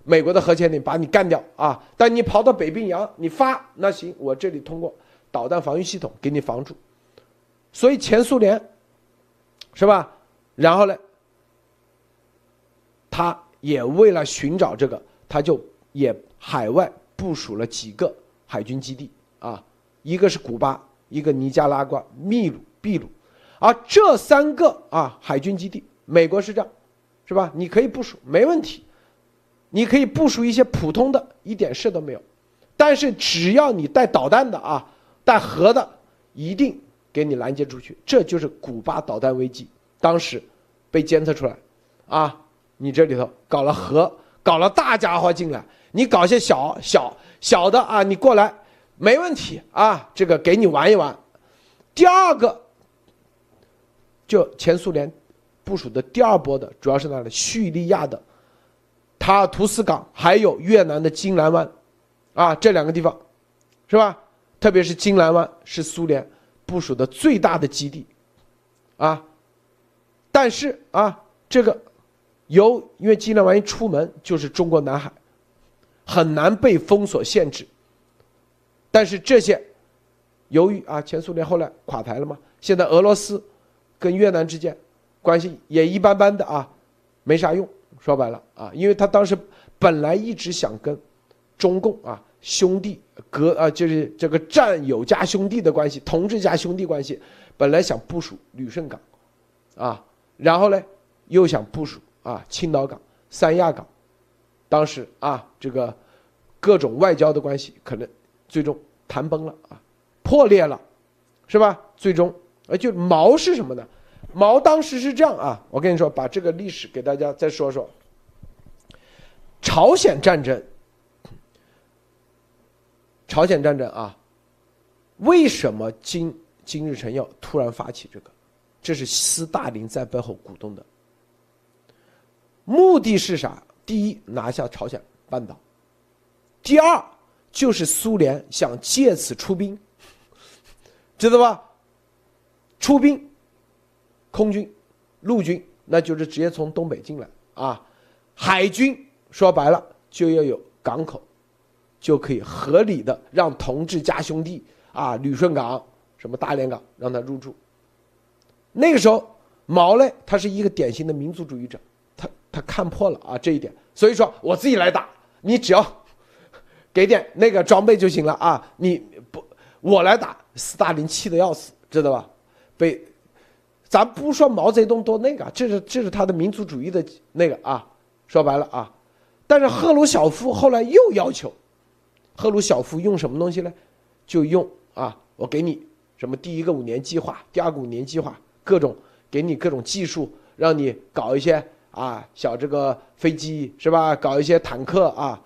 美国的核潜艇把你干掉啊！但你跑到北冰洋，你发那行，我这里通过导弹防御系统给你防住。所以前苏联是吧？然后呢，他。也为了寻找这个，他就也海外部署了几个海军基地啊，一个是古巴，一个尼加拉瓜、秘鲁、秘鲁，而这三个啊海军基地，美国是这样，是吧？你可以部署没问题，你可以部署一些普通的，一点事都没有，但是只要你带导弹的啊，带核的，一定给你拦截出去。这就是古巴导弹危机，当时被监测出来，啊。你这里头搞了核，搞了大家伙进来，你搞些小小小的啊，你过来没问题啊，这个给你玩一玩。第二个，就前苏联部署的第二波的，主要是哪里？叙利亚的塔尔图斯港，还有越南的金兰湾，啊，这两个地方，是吧？特别是金兰湾是苏联部署的最大的基地，啊，但是啊，这个。由因为金兰湾一出门就是中国南海，很难被封锁限制。但是这些，由于啊前苏联后来垮台了嘛，现在俄罗斯跟越南之间关系也一般般的啊，没啥用。说白了啊，因为他当时本来一直想跟中共啊兄弟隔啊就是这个战友加兄弟的关系，同志加兄弟关系，本来想部署旅顺港，啊，然后呢又想部署。啊，青岛港、三亚港，当时啊，这个各种外交的关系可能最终谈崩了啊，破裂了，是吧？最终，呃，就毛是什么呢？毛当时是这样啊，我跟你说，把这个历史给大家再说说。朝鲜战争，朝鲜战争啊，为什么金金日成要突然发起这个？这是斯大林在背后鼓动的。目的是啥？第一，拿下朝鲜半岛；第二，就是苏联想借此出兵，知道吧？出兵，空军、陆军，那就是直接从东北进来啊。海军说白了就要有港口，就可以合理的让同志加兄弟啊，旅顺港、什么大连港让他入驻。那个时候，毛嘞，他是一个典型的民族主义者，他他看破了啊这一点，所以说我自己来打，你只要 给点那个装备就行了啊，你不我来打，斯大林气得要死，知道吧？被，咱不说毛泽东多那个，这是这是他的民族主义的那个啊，说白了啊，但是赫鲁晓夫后来又要求，赫鲁晓夫用什么东西呢？就用啊，我给你什么第一个五年计划，第二个五年计划，各种给你各种技术，让你搞一些啊小这个飞机是吧？搞一些坦克啊，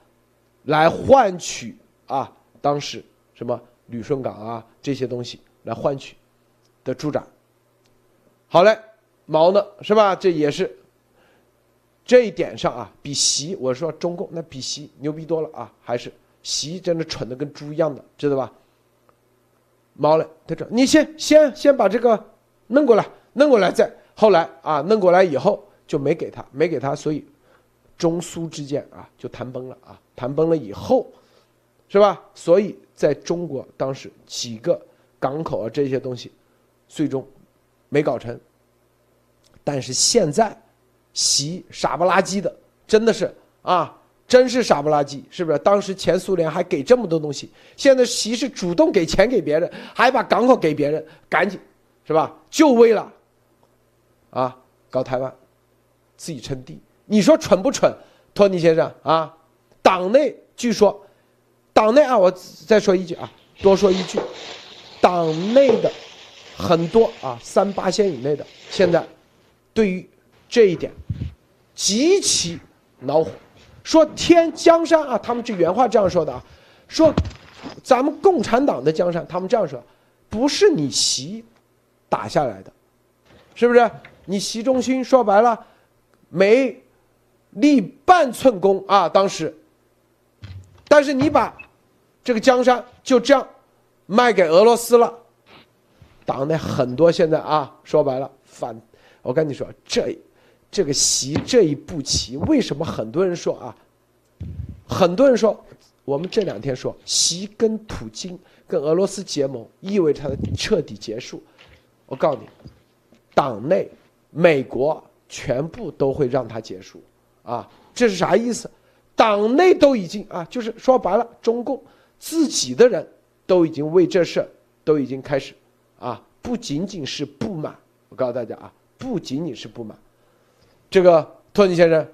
来换取啊当时什么旅顺港啊这些东西来换取。的助长，好嘞，毛呢是吧？这也是这一点上啊，比习我说中共那比习牛逼多了啊，还是习真的蠢的跟猪一样的，知道吧？毛嘞，他说你先先先把这个弄过来，弄过来再后来啊，弄过来以后就没给他，没给他，所以中苏之间啊就谈崩了啊，谈崩了以后，是吧？所以在中国当时几个港口啊这些东西。最终没搞成，但是现在习傻不拉几的，真的是啊，真是傻不拉几，是不是？当时前苏联还给这么多东西，现在习是主动给钱给别人，还把港口给别人，赶紧是吧？就为了啊搞台湾，自己称帝。你说蠢不蠢，托尼先生啊？党内据说，党内啊，我再说一句啊，多说一句，党内的。很多啊，三八线以内的，现在对于这一点极其恼火，说天江山啊，他们这原话这样说的啊，说咱们共产党的江山，他们这样说，不是你习打下来的，是不是？你习中心说白了没立半寸功啊，当时，但是你把这个江山就这样卖给俄罗斯了。党内很多现在啊，说白了反，我跟你说，这这个习这一步棋，为什么很多人说啊？很多人说，我们这两天说，习跟普京跟俄罗斯结盟，意味着他的彻底结束。我告诉你，党内美国全部都会让他结束啊！这是啥意思？党内都已经啊，就是说白了，中共自己的人都已经为这事都已经开始。啊，不仅仅是不满，我告诉大家啊，不仅仅是不满。这个托尼先生，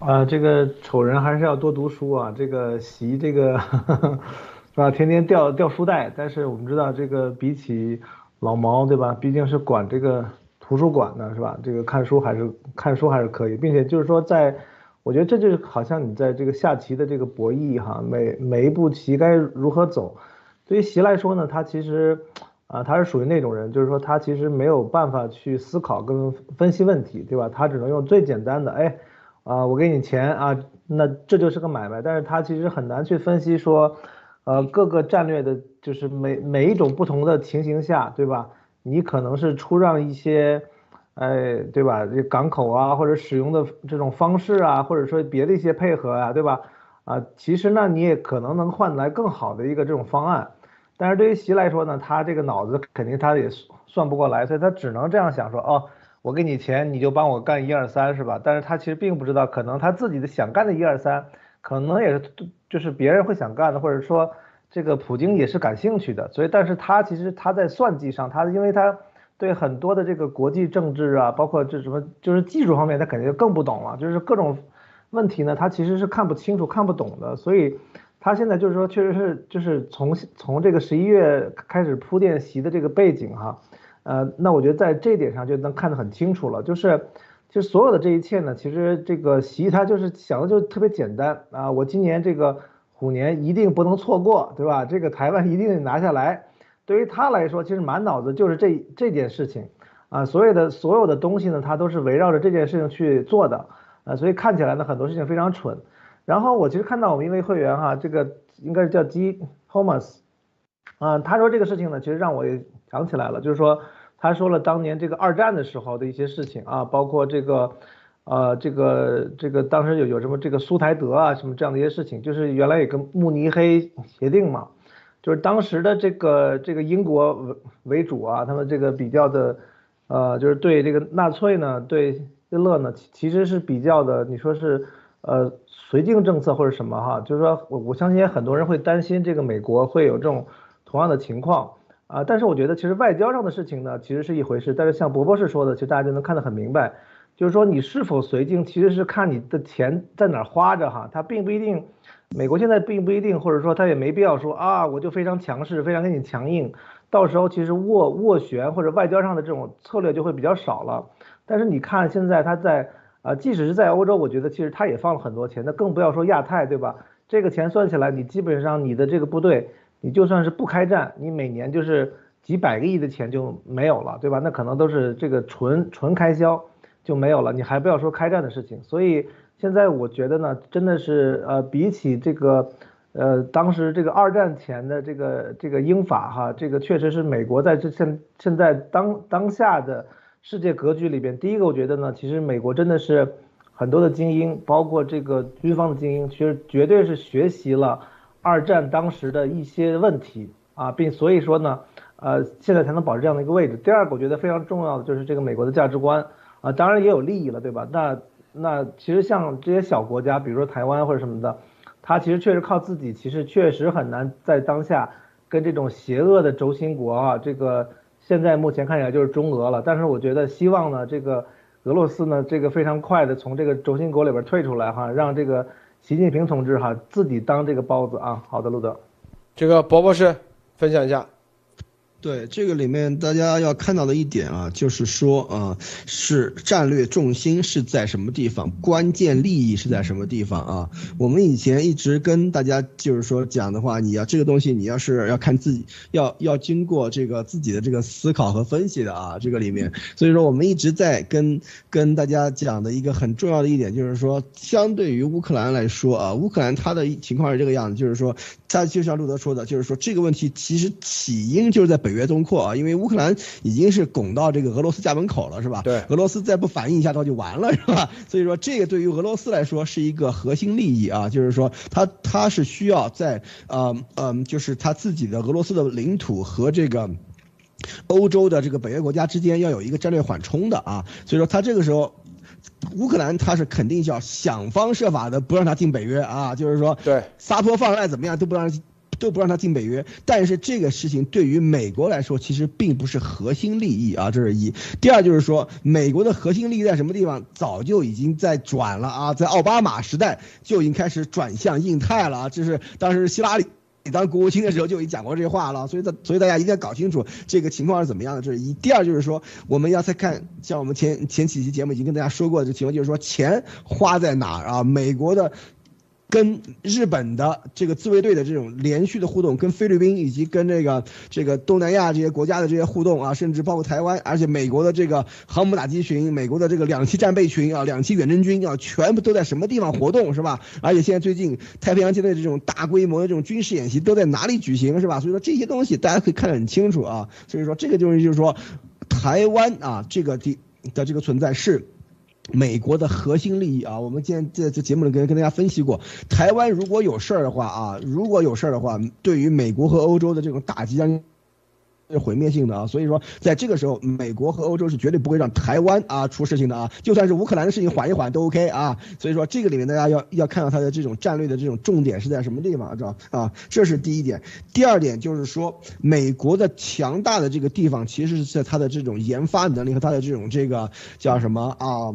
啊，这个丑人还是要多读书啊。这个习这个 是吧，天天掉掉书袋。但是我们知道，这个比起老毛对吧，毕竟是管这个图书馆的是吧？这个看书还是看书还是可以，并且就是说，在我觉得这就是好像你在这个下棋的这个博弈哈，每每一步棋该如何走。对于习来说呢，他其实，啊，他是属于那种人，就是说他其实没有办法去思考跟分析问题，对吧？他只能用最简单的，哎，啊，我给你钱啊，那这就是个买卖。但是他其实很难去分析说，呃，各个战略的，就是每每一种不同的情形下，对吧？你可能是出让一些，哎，对吧？这港口啊，或者使用的这种方式啊，或者说别的一些配合啊，对吧？啊，其实呢，你也可能能换来更好的一个这种方案。但是对于习来说呢，他这个脑子肯定他也算不过来，所以他只能这样想说，哦，我给你钱，你就帮我干一二三，是吧？但是他其实并不知道，可能他自己的想干的一二三，可能也是就是别人会想干的，或者说这个普京也是感兴趣的。所以，但是他其实他在算计上，他因为他对很多的这个国际政治啊，包括这什么就是技术方面，他肯定更不懂了，就是各种问题呢，他其实是看不清楚、看不懂的，所以。他现在就是说，确实是就是从从这个十一月开始铺垫习的这个背景哈，呃，那我觉得在这点上就能看得很清楚了，就是就所有的这一切呢，其实这个习他就是想的就特别简单啊，我今年这个虎年一定不能错过，对吧？这个台湾一定得拿下来。对于他来说，其实满脑子就是这这件事情啊，所有的所有的东西呢，他都是围绕着这件事情去做的啊，所以看起来呢，很多事情非常蠢。然后我其实看到我们一位会员哈，这个应该是叫 G Thomas，啊，他说这个事情呢，其实让我也想起来了，就是说他说了当年这个二战的时候的一些事情啊，包括这个。呃，这个这个当时有有什么这个苏台德啊，什么这样的一些事情，就是原来有个慕尼黑协定嘛，就是当时的这个这个英国为为主啊，他们这个比较的，呃，就是对这个纳粹呢，对希特勒呢，其实是比较的，你说是呃绥靖政策或者什么哈，就是说我我相信很多人会担心这个美国会有这种同样的情况啊，但是我觉得其实外交上的事情呢，其实是一回事，但是像博博士说的，其实大家就能看得很明白。就是说，你是否绥靖，其实是看你的钱在哪花着哈，它并不一定，美国现在并不一定，或者说他也没必要说啊，我就非常强势，非常跟你强硬，到时候其实斡斡旋或者外交上的这种策略就会比较少了。但是你看现在他在啊，即使是在欧洲，我觉得其实他也放了很多钱，那更不要说亚太，对吧？这个钱算起来，你基本上你的这个部队，你就算是不开战，你每年就是几百个亿的钱就没有了，对吧？那可能都是这个纯纯开销。就没有了，你还不要说开战的事情。所以现在我觉得呢，真的是呃，比起这个，呃，当时这个二战前的这个这个英法哈，这个确实是美国在这现现在当当下的世界格局里边，第一个我觉得呢，其实美国真的是很多的精英，包括这个军方的精英，其实绝对是学习了二战当时的一些问题啊，并所以说呢，呃，现在才能保持这样的一个位置。第二个我觉得非常重要的就是这个美国的价值观。啊，当然也有利益了，对吧？那那其实像这些小国家，比如说台湾或者什么的，它其实确实靠自己，其实确实很难在当下跟这种邪恶的轴心国啊，这个现在目前看起来就是中俄了。但是我觉得希望呢，这个俄罗斯呢，这个非常快的从这个轴心国里边退出来哈，让这个习近平同志哈自己当这个包子啊。好的，路德，这个博博士分享一下。对这个里面，大家要看到的一点啊，就是说啊，是战略重心是在什么地方，关键利益是在什么地方啊？我们以前一直跟大家就是说讲的话，你要这个东西，你要是要看自己，要要经过这个自己的这个思考和分析的啊，这个里面，所以说我们一直在跟跟大家讲的一个很重要的一点，就是说，相对于乌克兰来说啊，乌克兰它的情况是这个样子，就是说，它就像路德说的，就是说这个问题其实起因就是在北。约东扩啊，因为乌克兰已经是拱到这个俄罗斯家门口了，是吧？对，俄罗斯再不反应一下的话就完了，是吧？所以说这个对于俄罗斯来说是一个核心利益啊，就是说他他是需要在呃嗯，就是他自己的俄罗斯的领土和这个欧洲的这个北约国家之间要有一个战略缓冲的啊，所以说他这个时候乌克兰他是肯定要想方设法的不让他进北约啊，就是说对撒泼放赖怎么样都不让。都不让他进北约，但是这个事情对于美国来说，其实并不是核心利益啊，这是一。第二就是说，美国的核心利益在什么地方？早就已经在转了啊，在奥巴马时代就已经开始转向印太了啊，这是当时希拉里当国务卿的时候就已经讲过这话了，所以，所以大家一定要搞清楚这个情况是怎么样的，这是一。第二就是说，我们要再看，像我们前前几期节目已经跟大家说过的这情况，就是说钱花在哪儿啊？美国的。跟日本的这个自卫队的这种连续的互动，跟菲律宾以及跟这个这个东南亚这些国家的这些互动啊，甚至包括台湾，而且美国的这个航母打击群、美国的这个两栖战备群啊、两栖远征军啊，全部都在什么地方活动是吧？而且现在最近太平洋舰队这种大规模的这种军事演习都在哪里举行是吧？所以说这些东西大家可以看得很清楚啊。所以说这个东西就是说，台湾啊这个地的这个存在是。美国的核心利益啊，我们今天在这节目里跟跟大家分析过，台湾如果有事儿的话啊，如果有事儿的话，对于美国和欧洲的这种打击将是毁灭性的啊，所以说在这个时候，美国和欧洲是绝对不会让台湾啊出事情的啊，就算是乌克兰的事情缓一缓都 OK 啊，所以说这个里面大家要要看到它的这种战略的这种重点是在什么地方，知道啊？这是第一点，第二点就是说，美国的强大的这个地方其实是在它的这种研发能力和它的这种这个叫什么啊？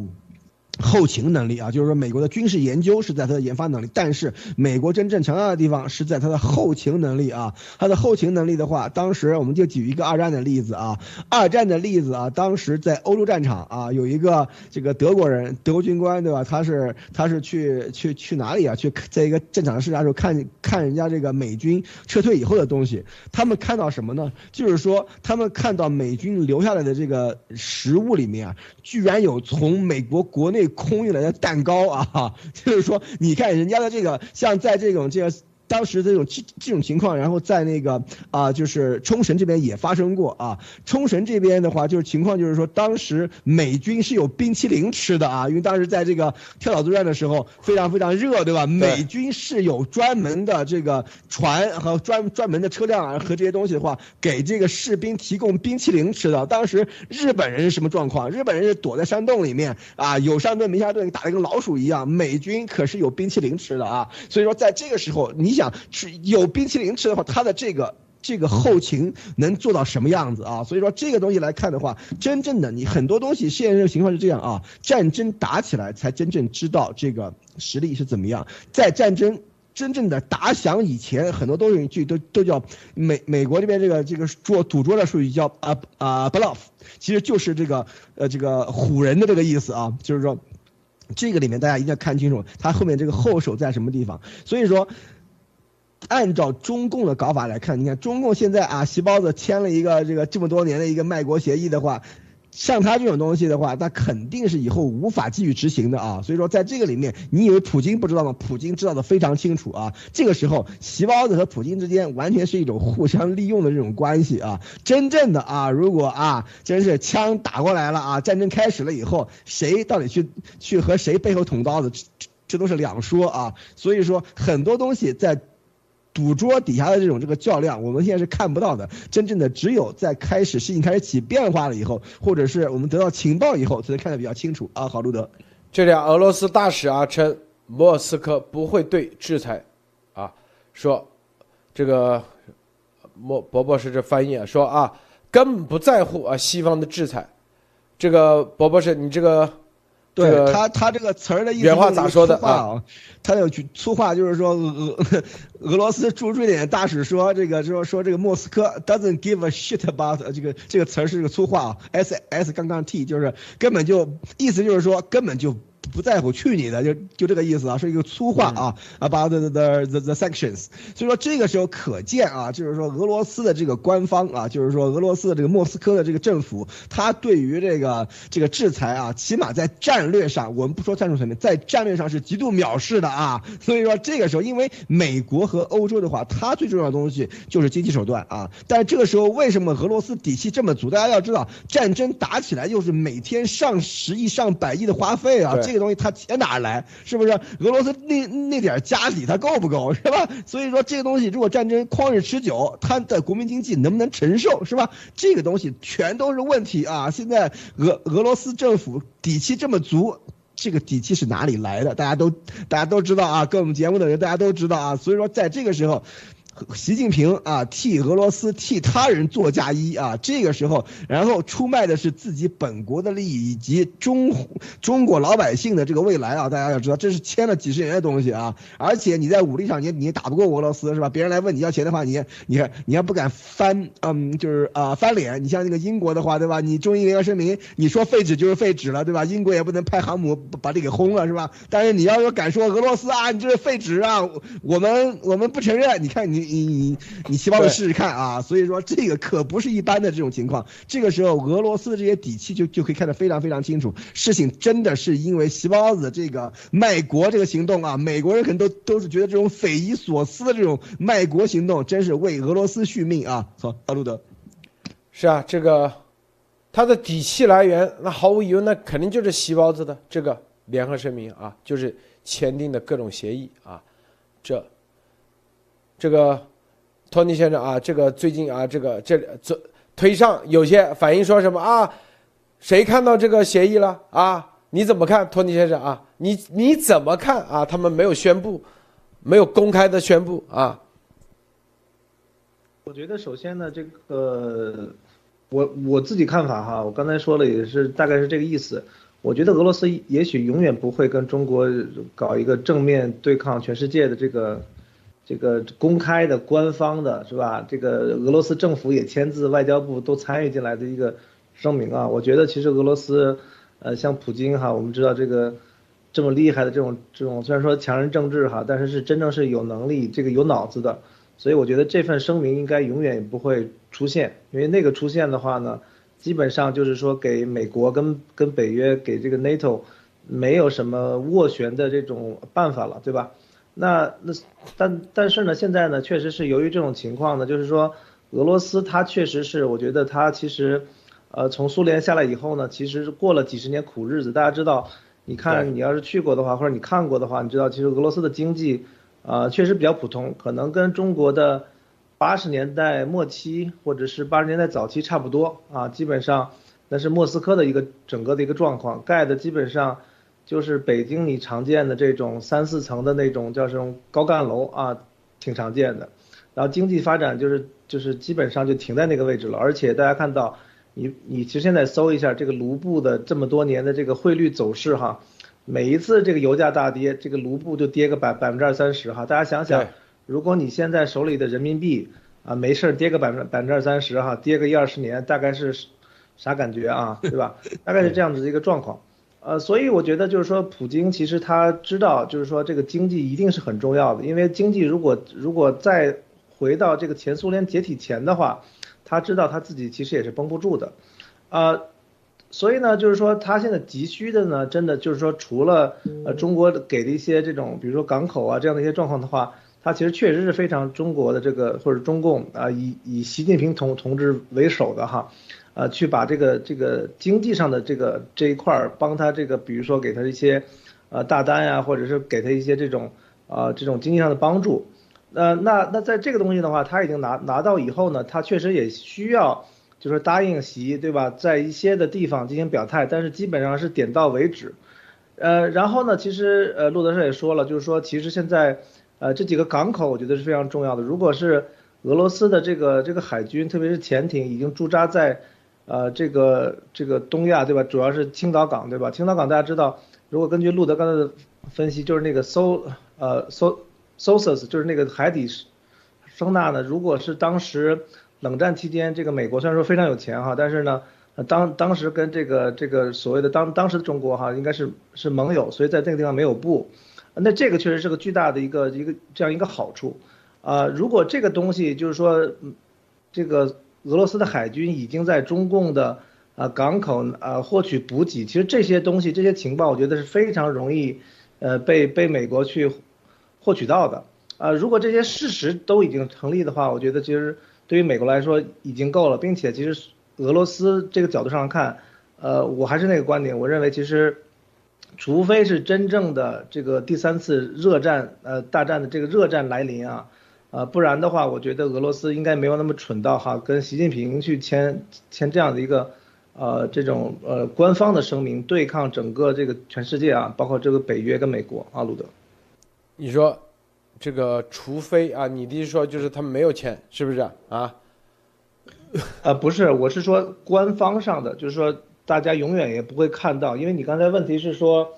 后勤能力啊，就是说美国的军事研究是在它的研发能力，但是美国真正强大的地方是在它的后勤能力啊。它的后勤能力的话，当时我们就举一个二战的例子啊，二战的例子啊，当时在欧洲战场啊，有一个这个德国人，德国军官对吧？他是他是去去去哪里啊？去在一个战场视察的时候看看人家这个美军撤退以后的东西，他们看到什么呢？就是说他们看到美军留下来的这个食物里面啊，居然有从美国国内。空运来的蛋糕啊，就是说，你看人家的这个，像在这种这个。当时这种这这种情况，然后在那个啊，就是冲绳这边也发生过啊。冲绳这边的话，就是情况就是说，当时美军是有冰淇淋吃的啊，因为当时在这个跳岛作战的时候非常非常热，对吧？美军是有专门的这个船和专专门的车辆啊和这些东西的话，给这个士兵提供冰淇淋吃的。当时日本人是什么状况？日本人是躲在山洞里面啊，有山顿没山顿，打得跟老鼠一样。美军可是有冰淇淋吃的啊，所以说在这个时候，你。想吃有冰淇淋吃的话，它的这个这个后勤能做到什么样子啊？所以说这个东西来看的话，真正的你很多东西现在这个情况是这样啊，战争打起来才真正知道这个实力是怎么样。在战争真正的打响以前，很多东西就都都叫美美国这边这个这个做赌桌的术语叫啊啊 bluff，其实就是这个呃这个唬人的这个意思啊，就是说这个里面大家一定要看清楚，它后面这个后手在什么地方。所以说。按照中共的搞法来看，你看中共现在啊，细包子签了一个这个这么多年的一个卖国协议的话，像他这种东西的话，那肯定是以后无法继续执行的啊。所以说，在这个里面，你以为普京不知道吗？普京知道的非常清楚啊。这个时候，细包子和普京之间完全是一种互相利用的这种关系啊。真正的啊，如果啊，真是枪打过来了啊，战争开始了以后，谁到底去去和谁背后捅刀子，这这都是两说啊。所以说，很多东西在。赌桌底下的这种这个较量，我们现在是看不到的。真正的只有在开始事情开始起变化了以后，或者是我们得到情报以后，才能看得比较清楚啊。好，路德，这里俄罗斯大使啊称莫斯科不会对制裁，啊，说这个莫伯伯是这翻译啊，说啊根本不在乎啊西方的制裁。这个伯伯是你这个。对他，他这个词儿的意思，原话咋说的啊？他有句粗话，就是说俄 俄罗斯驻瑞典大使说这个说说这个莫斯科 doesn't give a shit about 这个这个词儿是个粗话啊，s s 杠杠 t 就是根本就意思就是说根本就。不在乎，去你的，就就这个意思啊，是一个粗话啊，about the the the the sanctions。所以说这个时候可见啊，就是说俄罗斯的这个官方啊，就是说俄罗斯的这个莫斯科的这个政府，他对于这个这个制裁啊，起码在战略上，我们不说战术层面，在战略上是极度藐视的啊。所以说这个时候，因为美国和欧洲的话，它最重要的东西就是经济手段啊。但这个时候，为什么俄罗斯底气这么足？大家要知道，战争打起来又是每天上十亿、上百亿的花费啊，这个。东西他钱哪来？是不是俄罗斯那那点家底他够不够？是吧？所以说这个东西如果战争旷日持久，他的国民经济能不能承受？是吧？这个东西全都是问题啊！现在俄俄罗斯政府底气这么足，这个底气是哪里来的？大家都大家都知道啊，跟我们节目的人大家都知道啊。所以说在这个时候。习近平啊，替俄罗斯替他人做嫁衣啊，这个时候，然后出卖的是自己本国的利益以及中中国老百姓的这个未来啊！大家要知道，这是签了几十年的东西啊！而且你在武力上，你你打不过俄罗斯是吧？别人来问你要钱的话，你你你还不敢翻，嗯，就是啊翻脸。你像那个英国的话，对吧？你中英联合声明，你说废纸就是废纸了，对吧？英国也不能派航母把你给轰了，是吧？但是你要有敢说俄罗斯啊，你这是废纸啊，我们我们不承认。你看你。你你你细胞子试试看啊！所以说这个可不是一般的这种情况。这个时候俄罗斯的这些底气就就可以看得非常非常清楚。事情真的是因为席包子这个卖国这个行动啊，美国人可能都都是觉得这种匪夷所思的这种卖国行动，真是为俄罗斯续命啊！好，阿路德，是啊，这个他的底气来源，那毫无疑问，那肯定就是席包子的这个联合声明啊，就是签订的各种协议啊，这。这个托尼先生啊，这个最近啊，这个这这推上有些反应说什么啊？谁看到这个协议了啊？你怎么看，托尼先生啊？你你怎么看啊？他们没有宣布，没有公开的宣布啊。我觉得首先呢，这个我我自己看法哈，我刚才说了也是大概是这个意思。我觉得俄罗斯也许永远不会跟中国搞一个正面对抗全世界的这个这个公开的官方的是吧？这个俄罗斯政府也签字，外交部都参与进来的一个声明啊。我觉得其实俄罗斯，呃，像普京哈，我们知道这个这么厉害的这种这种，虽然说强人政治哈，但是是真正是有能力这个有脑子的，所以我觉得这份声明应该永远也不会出现，因为那个出现的话呢。基本上就是说，给美国跟跟北约给这个 NATO 没有什么斡旋的这种办法了，对吧？那那但但是呢，现在呢，确实是由于这种情况呢，就是说俄罗斯它确实是，我觉得它其实，呃，从苏联下来以后呢，其实过了几十年苦日子。大家知道，你看你要是去过的话，或者你看过的话，你知道其实俄罗斯的经济，啊，确实比较普通，可能跟中国的。八十年代末期或者是八十年代早期差不多啊，基本上那是莫斯科的一个整个的一个状况，盖的基本上就是北京你常见的这种三四层的那种叫什么高干楼啊，挺常见的。然后经济发展就是就是基本上就停在那个位置了，而且大家看到你你其实现在搜一下这个卢布的这么多年的这个汇率走势哈，每一次这个油价大跌，这个卢布就跌个百百分之二三十哈，大家想想。如果你现在手里的人民币啊没事跌个百分百分之二三十哈，跌个一二十年，大概是啥感觉啊？对吧？大概是这样子的一个状况。呃，所以我觉得就是说，普京其实他知道，就是说这个经济一定是很重要的，因为经济如果如果再回到这个前苏联解体前的话，他知道他自己其实也是绷不住的。啊，所以呢，就是说他现在急需的呢，真的就是说除了呃中国给的一些这种，比如说港口啊这样的一些状况的话。他其实确实是非常中国的这个或者中共啊，以以习近平同同志为首的哈，呃，去把这个这个经济上的这个这一块儿帮他这个，比如说给他一些呃大单呀，或者是给他一些这种啊这种经济上的帮助。呃，那那在这个东西的话，他已经拿拿到以后呢，他确实也需要就是答应习对吧，在一些的地方进行表态，但是基本上是点到为止。呃，然后呢，其实呃路德社也说了，就是说其实现在。呃，这几个港口我觉得是非常重要的。如果是俄罗斯的这个这个海军，特别是潜艇已经驻扎在，呃，这个这个东亚，对吧？主要是青岛港，对吧？青岛港大家知道，如果根据路德刚才的分析，就是那个搜呃搜 Sources，就是那个海底声呐呢。如果是当时冷战期间，这个美国虽然说非常有钱哈，但是呢，当当时跟这个这个所谓的当当时的中国哈，应该是是盟友，所以在那个地方没有布。那这个确实是个巨大的一个一个这样一个好处，啊，如果这个东西就是说，这个俄罗斯的海军已经在中共的啊港口啊获取补给，其实这些东西这些情报我觉得是非常容易，呃被被美国去获取到的，啊，如果这些事实都已经成立的话，我觉得其实对于美国来说已经够了，并且其实俄罗斯这个角度上看，呃，我还是那个观点，我认为其实。除非是真正的这个第三次热战，呃，大战的这个热战来临啊，呃，不然的话，我觉得俄罗斯应该没有那么蠢到哈，跟习近平去签签这样的一个，呃，这种呃官方的声明，对抗整个这个全世界啊，包括这个北约跟美国啊，路德，你说，这个除非啊，你的意思说就是他们没有签，是不是啊？啊，不是，我是说官方上的，就是说。大家永远也不会看到，因为你刚才问题是说，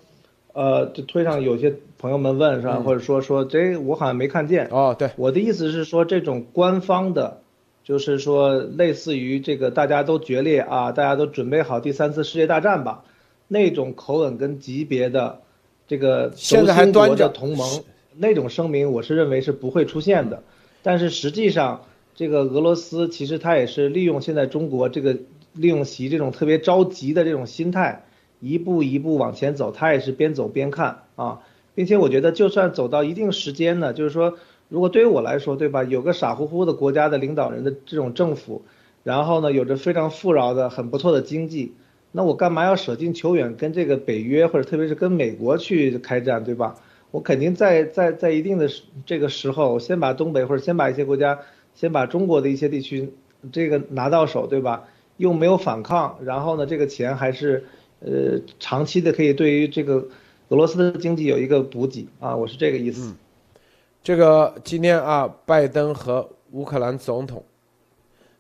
呃，这推上有些朋友们问是吧，或者说说这我好像没看见。哦，对，我的意思是说这种官方的，就是说类似于这个大家都决裂啊，大家都准备好第三次世界大战吧，那种口吻跟级别的这个现在还端着同盟那种声明，我是认为是不会出现的。但是实际上，这个俄罗斯其实他也是利用现在中国这个。利用习这种特别着急的这种心态，一步一步往前走，他也是边走边看啊，并且我觉得就算走到一定时间呢，就是说，如果对于我来说，对吧，有个傻乎乎的国家的领导人的这种政府，然后呢，有着非常富饶的很不错的经济，那我干嘛要舍近求远跟这个北约或者特别是跟美国去开战，对吧？我肯定在在在一定的这个时候，先把东北或者先把一些国家，先把中国的一些地区这个拿到手，对吧？又没有反抗，然后呢，这个钱还是，呃，长期的可以对于这个俄罗斯的经济有一个补给啊，我是这个意思。这个今天啊，拜登和乌克兰总统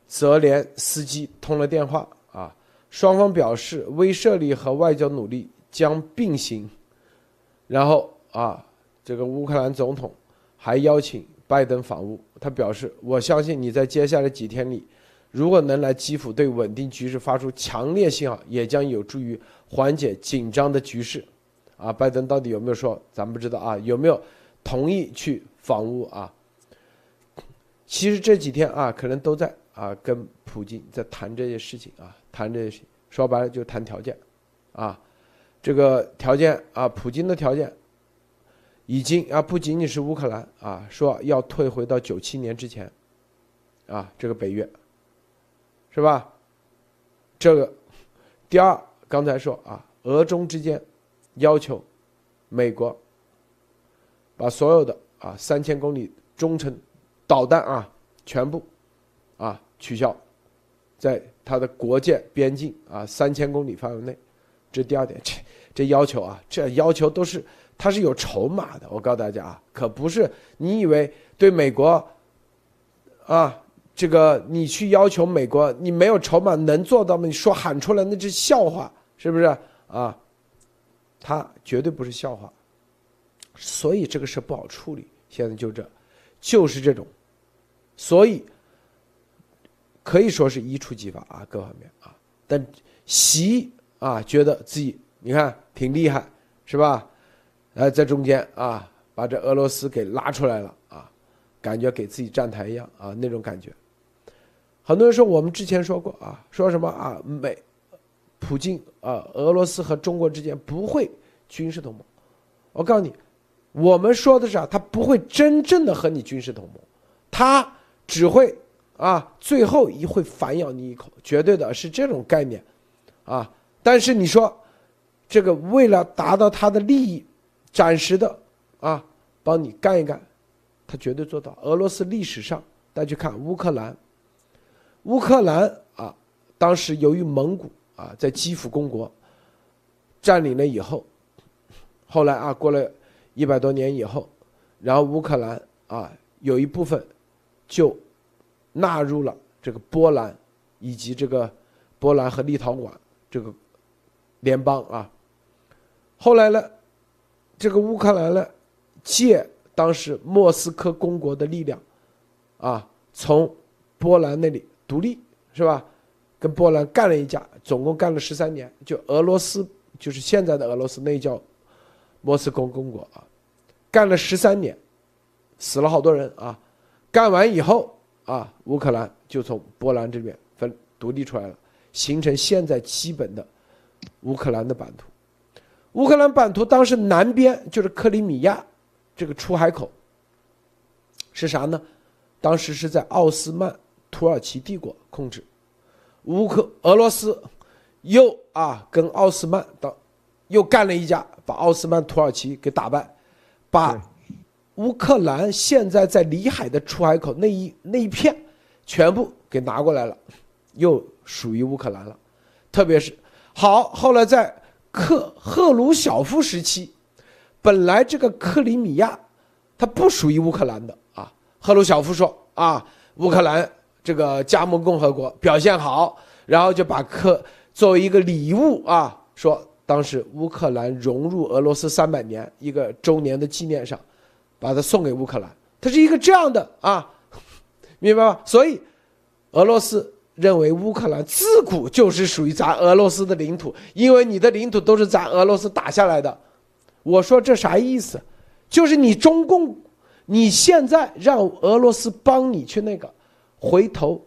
泽连斯基通了电话啊，双方表示威慑力和外交努力将并行。然后啊，这个乌克兰总统还邀请拜登访乌，他表示：“我相信你在接下来几天里，如果能来基辅对稳定局势发出强烈信号，也将有助于缓解紧张的局势。”啊，拜登到底有没有说？咱不知道啊，有没有同意去访乌啊？其实这几天啊，可能都在啊跟普京在谈这些事情啊，谈这些事情，说白了就谈条件，啊，这个条件啊，普京的条件已经啊不仅仅是乌克兰啊，说要退回到九七年之前，啊，这个北约，是吧？这个第二，刚才说啊，俄中之间要求美国把所有的啊三千公里中程。导弹啊，全部啊取消，在它的国界边境啊三千公里范围内，这第二点，这这要求啊，这要求都是它是有筹码的。我告诉大家啊，可不是你以为对美国啊，这个你去要求美国，你没有筹码能做到吗？你说喊出来那是笑话，是不是啊？它绝对不是笑话，所以这个事不好处理。现在就这。就是这种，所以可以说是一触即发啊，各方面啊。但习啊，觉得自己你看挺厉害，是吧？呃，在中间啊，把这俄罗斯给拉出来了啊，感觉给自己站台一样啊，那种感觉。很多人说我们之前说过啊，说什么啊，美普京啊，俄罗斯和中国之间不会军事同盟。我告诉你。我们说的是啊，他不会真正的和你军事同盟，他只会啊，最后一会反咬你一口，绝对的是这种概念，啊，但是你说这个为了达到他的利益，暂时的啊，帮你干一干，他绝对做到。俄罗斯历史上，大家去看乌克兰，乌克兰啊，当时由于蒙古啊在基辅公国占领了以后，后来啊过了。一百多年以后，然后乌克兰啊有一部分就纳入了这个波兰以及这个波兰和立陶宛这个联邦啊。后来呢，这个乌克兰呢借当时莫斯科公国的力量啊，从波兰那里独立是吧？跟波兰干了一架，总共干了十三年。就俄罗斯就是现在的俄罗斯，那叫。莫斯科公国啊，干了十三年，死了好多人啊。干完以后啊，乌克兰就从波兰这边分独立出来了，形成现在基本的乌克兰的版图。乌克兰版图当时南边就是克里米亚这个出海口，是啥呢？当时是在奥斯曼土耳其帝国控制。乌克俄罗斯又啊跟奥斯曼到又干了一架。把奥斯曼土耳其给打败，把乌克兰现在在里海的出海口那一那一片全部给拿过来了，又属于乌克兰了。特别是好，后来在克赫鲁晓夫时期，本来这个克里米亚它不属于乌克兰的啊。赫鲁晓夫说啊，乌克兰这个加盟共和国表现好，然后就把克作为一个礼物啊说。当时乌克兰融入俄罗斯三百年一个周年的纪念上，把它送给乌克兰，它是一个这样的啊，明白吧？所以俄罗斯认为乌克兰自古就是属于咱俄罗斯的领土，因为你的领土都是咱俄罗斯打下来的。我说这啥意思？就是你中共，你现在让俄罗斯帮你去那个，回头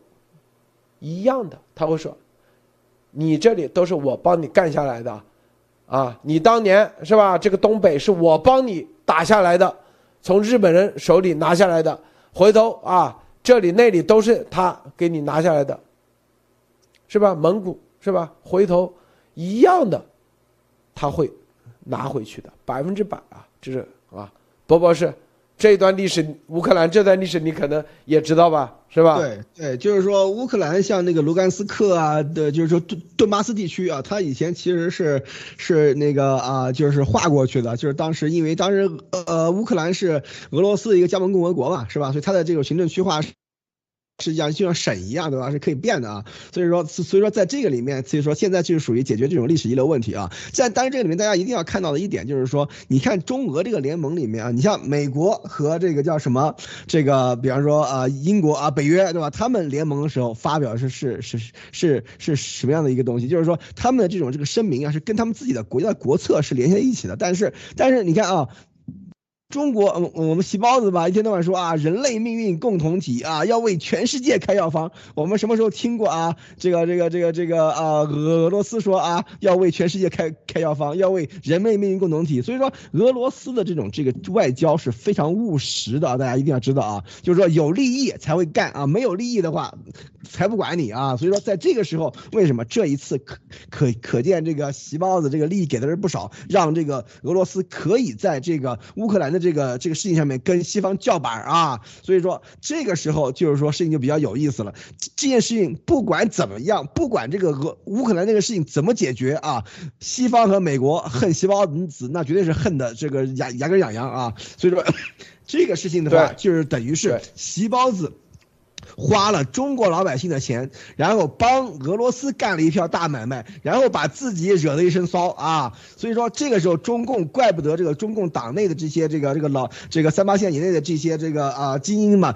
一样的，他会说，你这里都是我帮你干下来的。啊，你当年是吧？这个东北是我帮你打下来的，从日本人手里拿下来的。回头啊，这里那里都是他给你拿下来的，是吧？蒙古是吧？回头一样的，他会拿回去的，百分之百啊，这是啊，波波是。这一段历史，乌克兰这段历史你可能也知道吧，是吧？对对，就是说乌克兰像那个卢甘斯克啊的，就是说顿顿巴斯地区啊，它以前其实是是那个啊，就是划过去的，就是当时因为当时呃乌克兰是俄罗斯的一个加盟共和国嘛，是吧？所以它的这个行政区划。实际上就像省一样，对吧？是可以变的啊。所以说，所以说在这个里面，所以说现在就是属于解决这种历史遗留问题啊。在当然这个里面，大家一定要看到的一点就是说，你看中俄这个联盟里面啊，你像美国和这个叫什么，这个比方说啊英国啊北约，对吧？他们联盟的时候发表是是是是是什么样的一个东西？就是说他们的这种这个声明啊，是跟他们自己的国家的国策是连在一起的。但是但是你看啊。中国，嗯，我们细胞子吧，一天到晚说啊，人类命运共同体啊，要为全世界开药方。我们什么时候听过啊？这个，这个，这个，这个啊，俄俄罗斯说啊，要为全世界开开药方，要为人类命运共同体。所以说，俄罗斯的这种这个外交是非常务实的，大家一定要知道啊，就是说有利益才会干啊，没有利益的话，才不管你啊。所以说，在这个时候，为什么这一次可可可见这个席包子这个利益给的人不少，让这个俄罗斯可以在这个乌克兰的。这个这个事情上面跟西方叫板啊，所以说这个时候就是说事情就比较有意思了。这件事情不管怎么样，不管这个俄乌克兰这个事情怎么解决啊，西方和美国恨席包子那绝对是恨的这个牙牙根痒痒啊。所以说 这个事情的话，就是等于是席包子。花了中国老百姓的钱，然后帮俄罗斯干了一票大买卖，然后把自己惹了一身骚啊！所以说这个时候中共怪不得这个中共党内的这些这个这个老这个三八线以内的这些这个啊精英嘛。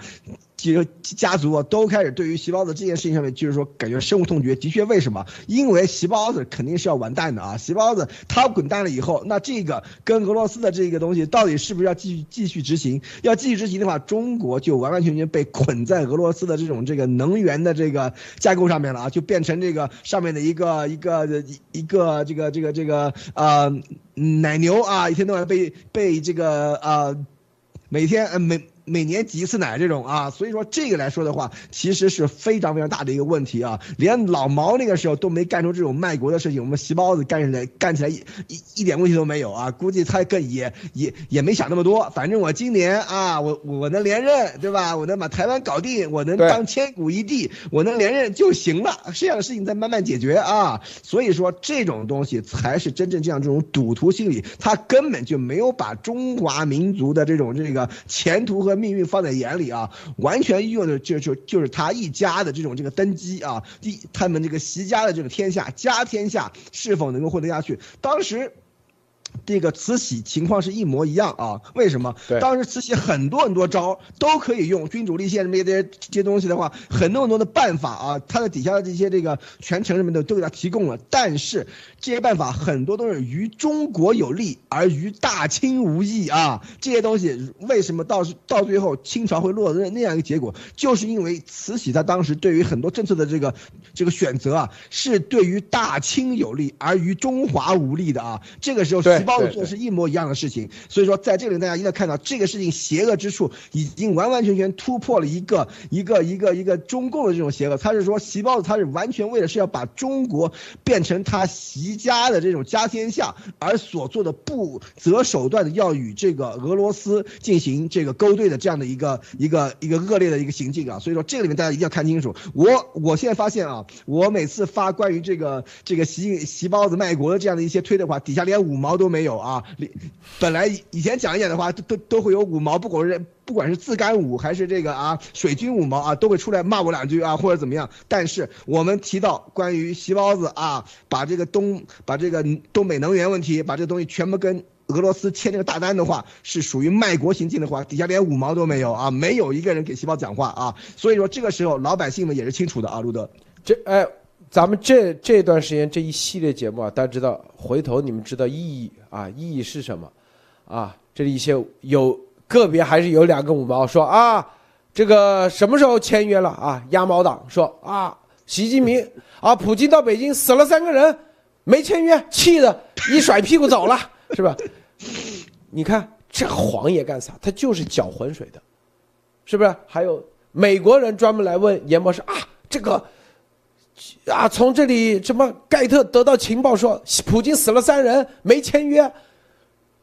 几个家族啊，都开始对于细胞子这件事情上面，就是说感觉深恶痛绝。的确，为什么？因为细胞子肯定是要完蛋的啊！细胞子他滚蛋了以后，那这个跟俄罗斯的这个东西到底是不是要继续继续执行？要继续执行的话，中国就完完全全被捆在俄罗斯的这种这个能源的这个架构上面了啊，就变成这个上面的一个一个一一个这个这个这个呃奶牛啊，一天到晚被被这个呃每天呃每。每年挤一次奶这种啊，所以说这个来说的话，其实是非常非常大的一个问题啊。连老毛那个时候都没干出这种卖国的事情，我们细胞子干起来干起来一一一点问题都没有啊。估计他更也也也没想那么多，反正我今年啊，我我能连任对吧？我能把台湾搞定，我能当千古一帝，我能连任就行了。这样的事情再慢慢解决啊。所以说这种东西才是真正这样这种赌徒心理，他根本就没有把中华民族的这种这个前途和。命运放在眼里啊，完全用的就就就是他一家的这种这个登基啊，第他们这个习家的这个天下家天下是否能够混得下去？当时。这个慈禧情况是一模一样啊？为什么？当时慈禧很多很多招都可以用，君主立宪什么这些这些东西的话，很多很多的办法啊，他的底下的这些这个权臣什么的都给他提供了。但是这些办法很多都是于中国有利，而于大清无益啊。这些东西为什么到到最后清朝会落那那样一个结果？就是因为慈禧她当时对于很多政策的这个这个选择啊，是对于大清有利，而于中华无利的啊。这个时候是。细胞子做是一模一样的事情，所以说在这里大家一定要看到这个事情邪恶之处已经完完全全突破了一个一个一个一个中共的这种邪恶。他是说细胞子他是完全为了是要把中国变成他习家的这种家天下而所做的不择手段的要与这个俄罗斯进行这个勾兑的这样的一个一个一个恶劣的一个行径啊。所以说这个里面大家一定要看清楚。我我现在发现啊，我每次发关于这个这个习习包子卖国的这样的一些推的话，底下连五毛都。没有啊，本来以前讲一点的话，都都都会有五毛，不管是不管是自干五还是这个啊水军五毛啊，都会出来骂我两句啊，或者怎么样。但是我们提到关于席包子啊，把这个东把这个东北能源问题，把这个东西全部跟俄罗斯签这个大单的话，是属于卖国行径的话，底下连五毛都没有啊，没有一个人给细胞讲话啊。所以说这个时候老百姓们也是清楚的啊，路德，这哎。咱们这这段时间这一系列节目啊，大家知道，回头你们知道意义啊，意义是什么？啊，这里一些有个别还是有两个五毛说啊，这个什么时候签约了啊？鸭毛党说啊，习近平啊，普京到北京死了三个人，没签约，气的一甩屁股走了，是吧？你看这黄爷干啥？他就是搅浑水的，是不是？还有美国人专门来问阎博士啊，这个。啊，从这里什么盖特得到情报说，普京死了三人，没签约。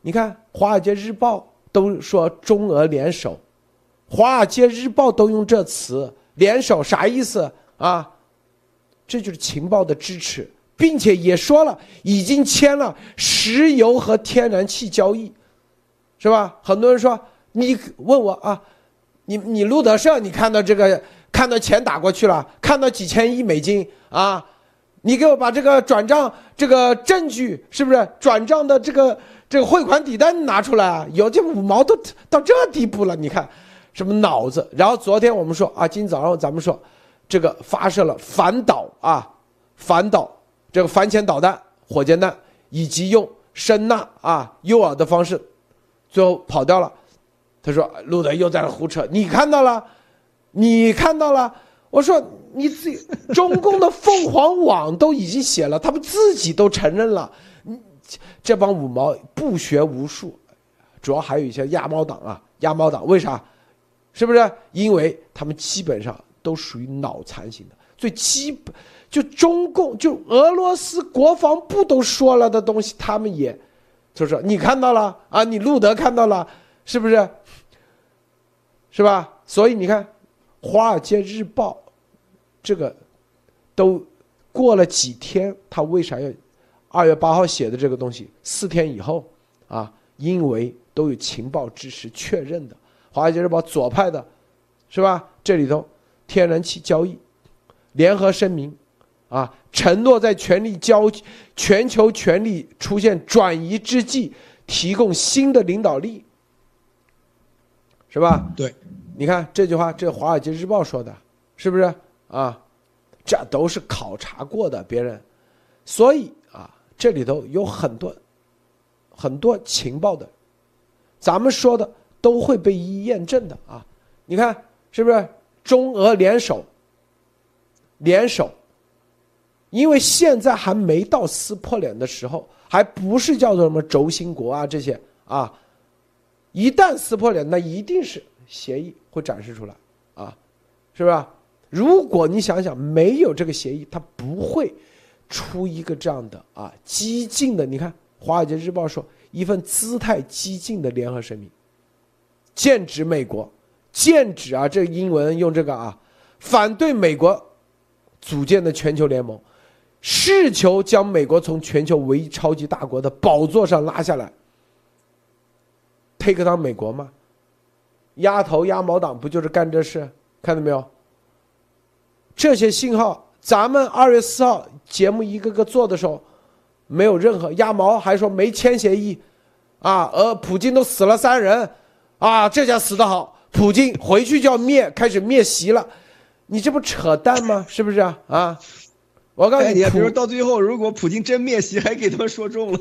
你看《华尔街日报》都说中俄联手，《华尔街日报》都用这词联手啥意思啊？这就是情报的支持，并且也说了已经签了石油和天然气交易，是吧？很多人说你问我啊，你你路德社你看到这个？看到钱打过去了，看到几千亿美金啊，你给我把这个转账这个证据是不是转账的这个这个汇款底单拿出来啊？有这五毛都到这地步了，你看什么脑子？然后昨天我们说啊，今早上咱们说这个发射了反导啊，反导这个反潜导弹、火箭弹，以及用声呐啊诱饵的方式，最后跑掉了。他说路德又在那胡扯，你看到了。你看到了？我说你自己，中共的凤凰网都已经写了，他们自己都承认了。你这帮五毛不学无术，主要还有一些鸭毛党啊，鸭毛党为啥？是不是？因为他们基本上都属于脑残型的，最基本就中共就俄罗斯国防部都说了的东西，他们也就说你看到了啊，你路德看到了，是不是？是吧？所以你看。《华尔街日报》这个都过了几天，他为啥要二月八号写的这个东西？四天以后啊，因为都有情报支持确认的，《华尔街日报》左派的，是吧？这里头天然气交易联合声明啊，承诺在权力交全球权力出现转移之际，提供新的领导力，是吧？对。你看这句话，这《华尔街日报》说的，是不是啊？这都是考察过的别人，所以啊，这里头有很多很多情报的，咱们说的都会被一一验证的啊。你看是不是中俄联手？联手，因为现在还没到撕破脸的时候，还不是叫做什么轴心国啊这些啊。一旦撕破脸，那一定是。协议会展示出来，啊，是不是？如果你想想，没有这个协议，它不会出一个这样的啊激进的。你看，《华尔街日报》说一份姿态激进的联合声明，剑指美国，剑指啊，这英文用这个啊，反对美国组建的全球联盟，试求将美国从全球唯一超级大国的宝座上拉下来，take 到美国吗？压头鸭毛党不就是干这事？看到没有？这些信号，咱们二月四号节目一个个做的时候，没有任何鸭毛还说没签协议，啊，而普京都死了三人，啊，这下死得好，普京回去就要灭，开始灭席了，你这不扯淡吗？是不是啊？啊，我告诉你，比如到最后，如果普京真灭席，还给他们说中了。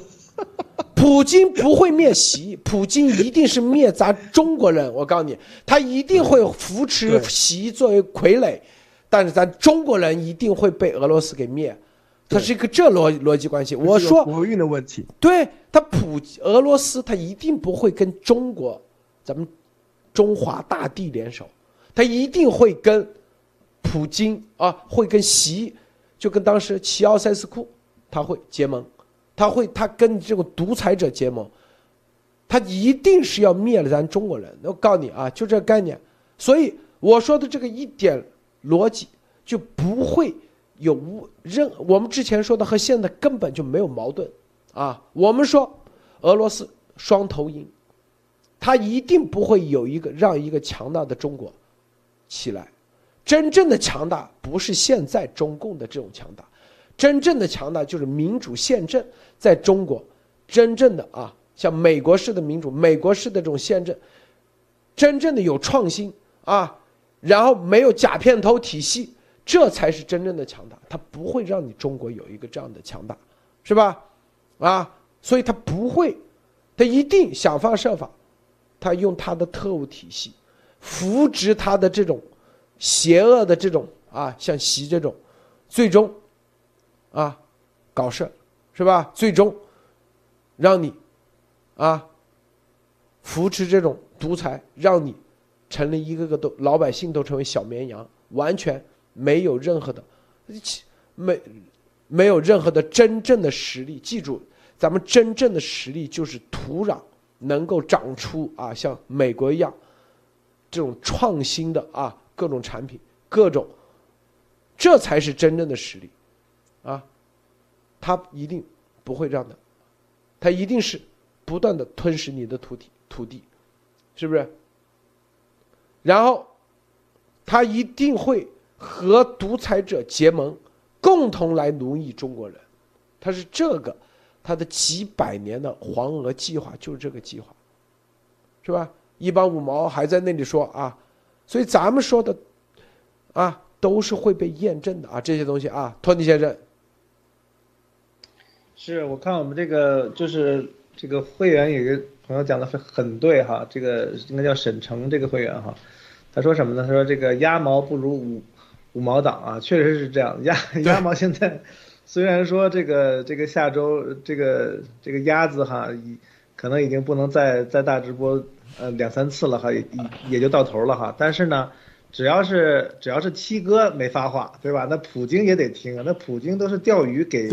普京不会灭习，普京一定是灭咱中国人。我告诉你，他一定会扶持习作为傀儡，但是咱中国人一定会被俄罗斯给灭。它是一个这逻逻辑关系。我说国运的问题，对他普俄罗斯，他一定不会跟中国，咱们中华大地联手，他一定会跟普京啊，会跟习，就跟当时齐奥塞斯库，他会结盟。他会，他跟这个独裁者结盟，他一定是要灭了咱中国人。我告诉你啊，就这个概念。所以我说的这个一点逻辑就不会有无任我们之前说的和现在根本就没有矛盾啊。我们说俄罗斯双头鹰，他一定不会有一个让一个强大的中国起来。真正的强大不是现在中共的这种强大。真正的强大就是民主宪政，在中国，真正的啊，像美国式的民主，美国式的这种宪政，真正的有创新啊，然后没有假片头体系，这才是真正的强大。它不会让你中国有一个这样的强大，是吧？啊，所以他不会，他一定想方设法，他用他的特务体系，扶植他的这种邪恶的这种啊，像习这种，最终。啊，搞事，是吧？最终，让你，啊，扶持这种独裁，让你成了一个个都老百姓都成为小绵羊，完全没有任何的，没没有任何的真正的实力。记住，咱们真正的实力就是土壤能够长出啊，像美国一样这种创新的啊各种产品，各种，这才是真正的实力。啊，他一定不会这样的，他一定是不断的吞噬你的土地土地，是不是？然后他一定会和独裁者结盟，共同来奴役中国人。他是这个，他的几百年的黄俄计划就是这个计划，是吧？一帮五毛还在那里说啊，所以咱们说的啊，都是会被验证的啊，这些东西啊，托尼先生。是我看我们这个就是这个会员有个朋友讲的很很对哈，这个应该叫沈成这个会员哈，他说什么呢？他说这个鸭毛不如五五毛党啊，确实是这样，鸭 鸭毛现在。虽然说这个这个下周这个这个鸭子哈，已可能已经不能再再大直播呃两三次了哈，也也就到头了哈。但是呢，只要是只要是七哥没发话，对吧？那普京也得听啊。那普京都是钓鱼给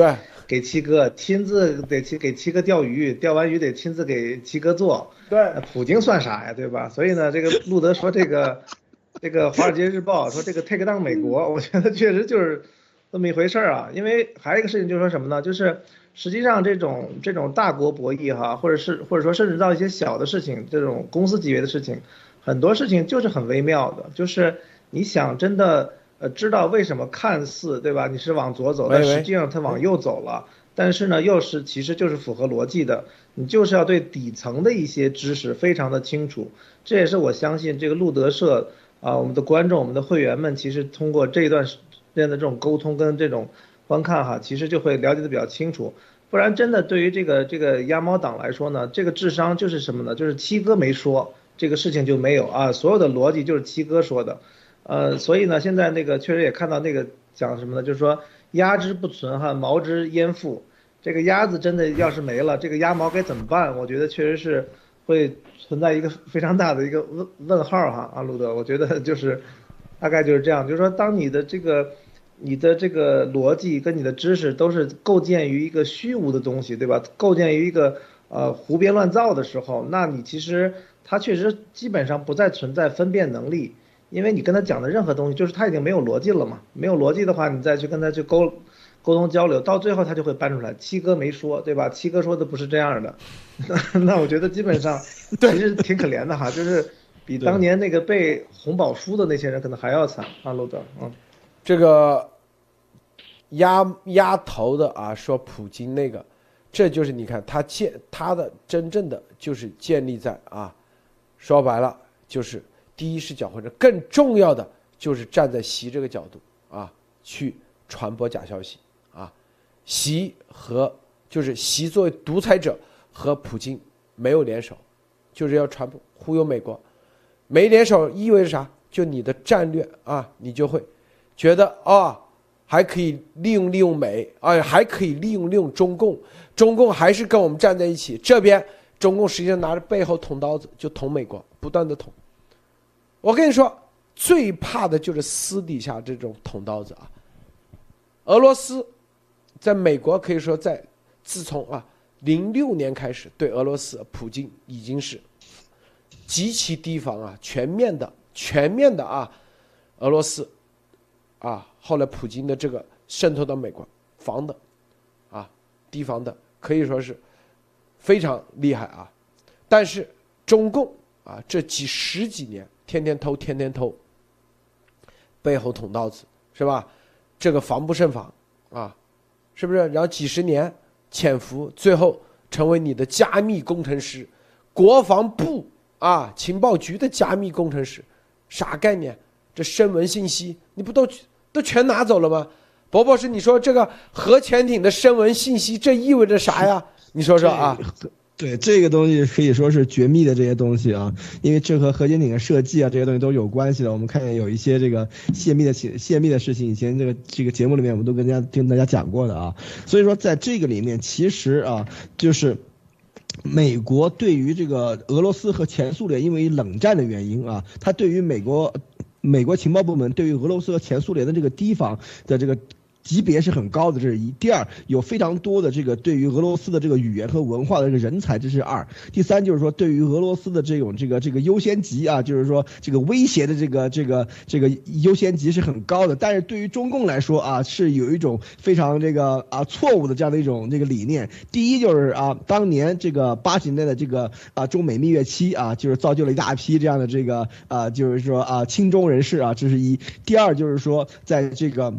给七哥亲自得去给七哥钓鱼，钓完鱼得亲自给七哥做。对，普京算啥呀，对吧？所以呢，这个路德说这个 这个华尔街日报说这个 take down 美国，我觉得确实就是。这么一回事儿啊，因为还有一个事情就是说什么呢？就是实际上这种这种大国博弈哈，或者是或者说甚至到一些小的事情，这种公司级别的事情，很多事情就是很微妙的。就是你想真的呃知道为什么看似对吧？你是往左走，但实际上它往右走了，但是呢又是其实就是符合逻辑的。你就是要对底层的一些知识非常的清楚。这也是我相信这个路德社啊，我们的观众、我们的会员们，其实通过这一段时。间的这种沟通跟这种观看哈，其实就会了解的比较清楚。不然真的对于这个这个鸭猫党来说呢，这个智商就是什么呢？就是七哥没说这个事情就没有啊，所有的逻辑就是七哥说的。呃，所以呢，现在那个确实也看到那个讲什么呢？就是说鸭之不存哈，毛之焉附。这个鸭子真的要是没了，这个鸭毛该怎么办？我觉得确实是会存在一个非常大的一个问问号哈。阿路德，我觉得就是大概就是这样，就是说当你的这个。你的这个逻辑跟你的知识都是构建于一个虚无的东西，对吧？构建于一个呃胡编乱造的时候，那你其实他确实基本上不再存在分辨能力，因为你跟他讲的任何东西，就是他已经没有逻辑了嘛。没有逻辑的话，你再去跟他去沟沟通交流，到最后他就会搬出来。七哥没说，对吧？七哥说的不是这样的，那我觉得基本上 其实挺可怜的哈，就是比当年那个被红宝书的那些人可能还要惨啊，路德，嗯，这个。压压头的啊，说普京那个，这就是你看他建他的真正的就是建立在啊，说白了就是第一视角或者更重要的就是站在习这个角度啊去传播假消息啊，习和就是习作为独裁者和普京没有联手，就是要传播忽悠美国，没联手意味着啥？就你的战略啊，你就会觉得啊。还可以利用利用美，啊，还可以利用利用中共，中共还是跟我们站在一起。这边中共实际上拿着背后捅刀子，就捅美国，不断的捅。我跟你说，最怕的就是私底下这种捅刀子啊。俄罗斯在美国可以说在自从啊零六年开始，对俄罗斯普京已经是极其提防啊，全面的全面的啊，俄罗斯啊。后来普京的这个渗透到美国防的，提防的可以说是非常厉害啊。但是中共啊，这几十几年天天偷，天天偷，背后捅刀子是吧？这个防不胜防啊，是不是？然后几十年潜伏，最后成为你的加密工程师，国防部啊情报局的加密工程师，啥概念？这声纹信息你不都？都全拿走了吗？伯伯是你说这个核潜艇的声纹信息，这意味着啥呀？你说说啊。对这个东西可以说是绝密的这些东西啊，因为这和核潜艇的设计啊这些东西都有关系的。我们看见有一些这个泄密的泄泄密的事情，以前这个这个节目里面我们都跟大家跟大家讲过的啊。所以说在这个里面，其实啊就是美国对于这个俄罗斯和前苏联因为冷战的原因啊，它对于美国。美国情报部门对于俄罗斯和前苏联的这个提防的这个级别是很高的，这是一。第二，有非常多的这个对于俄罗斯的这个语言和文化的这个人才，这是二。第三，就是说对于俄罗斯的这种这个这个优先级啊，就是说这个威胁的这个这个这个优先级是很高的。但是对于中共来说啊，是有一种非常这个啊错误的这样的一种这个理念。第一就是啊，当年这个八十年代的这个啊中美蜜月期啊，就是造就了一大批这样的这个啊，就是说啊亲中人士啊，这是一。第二就是说在这个。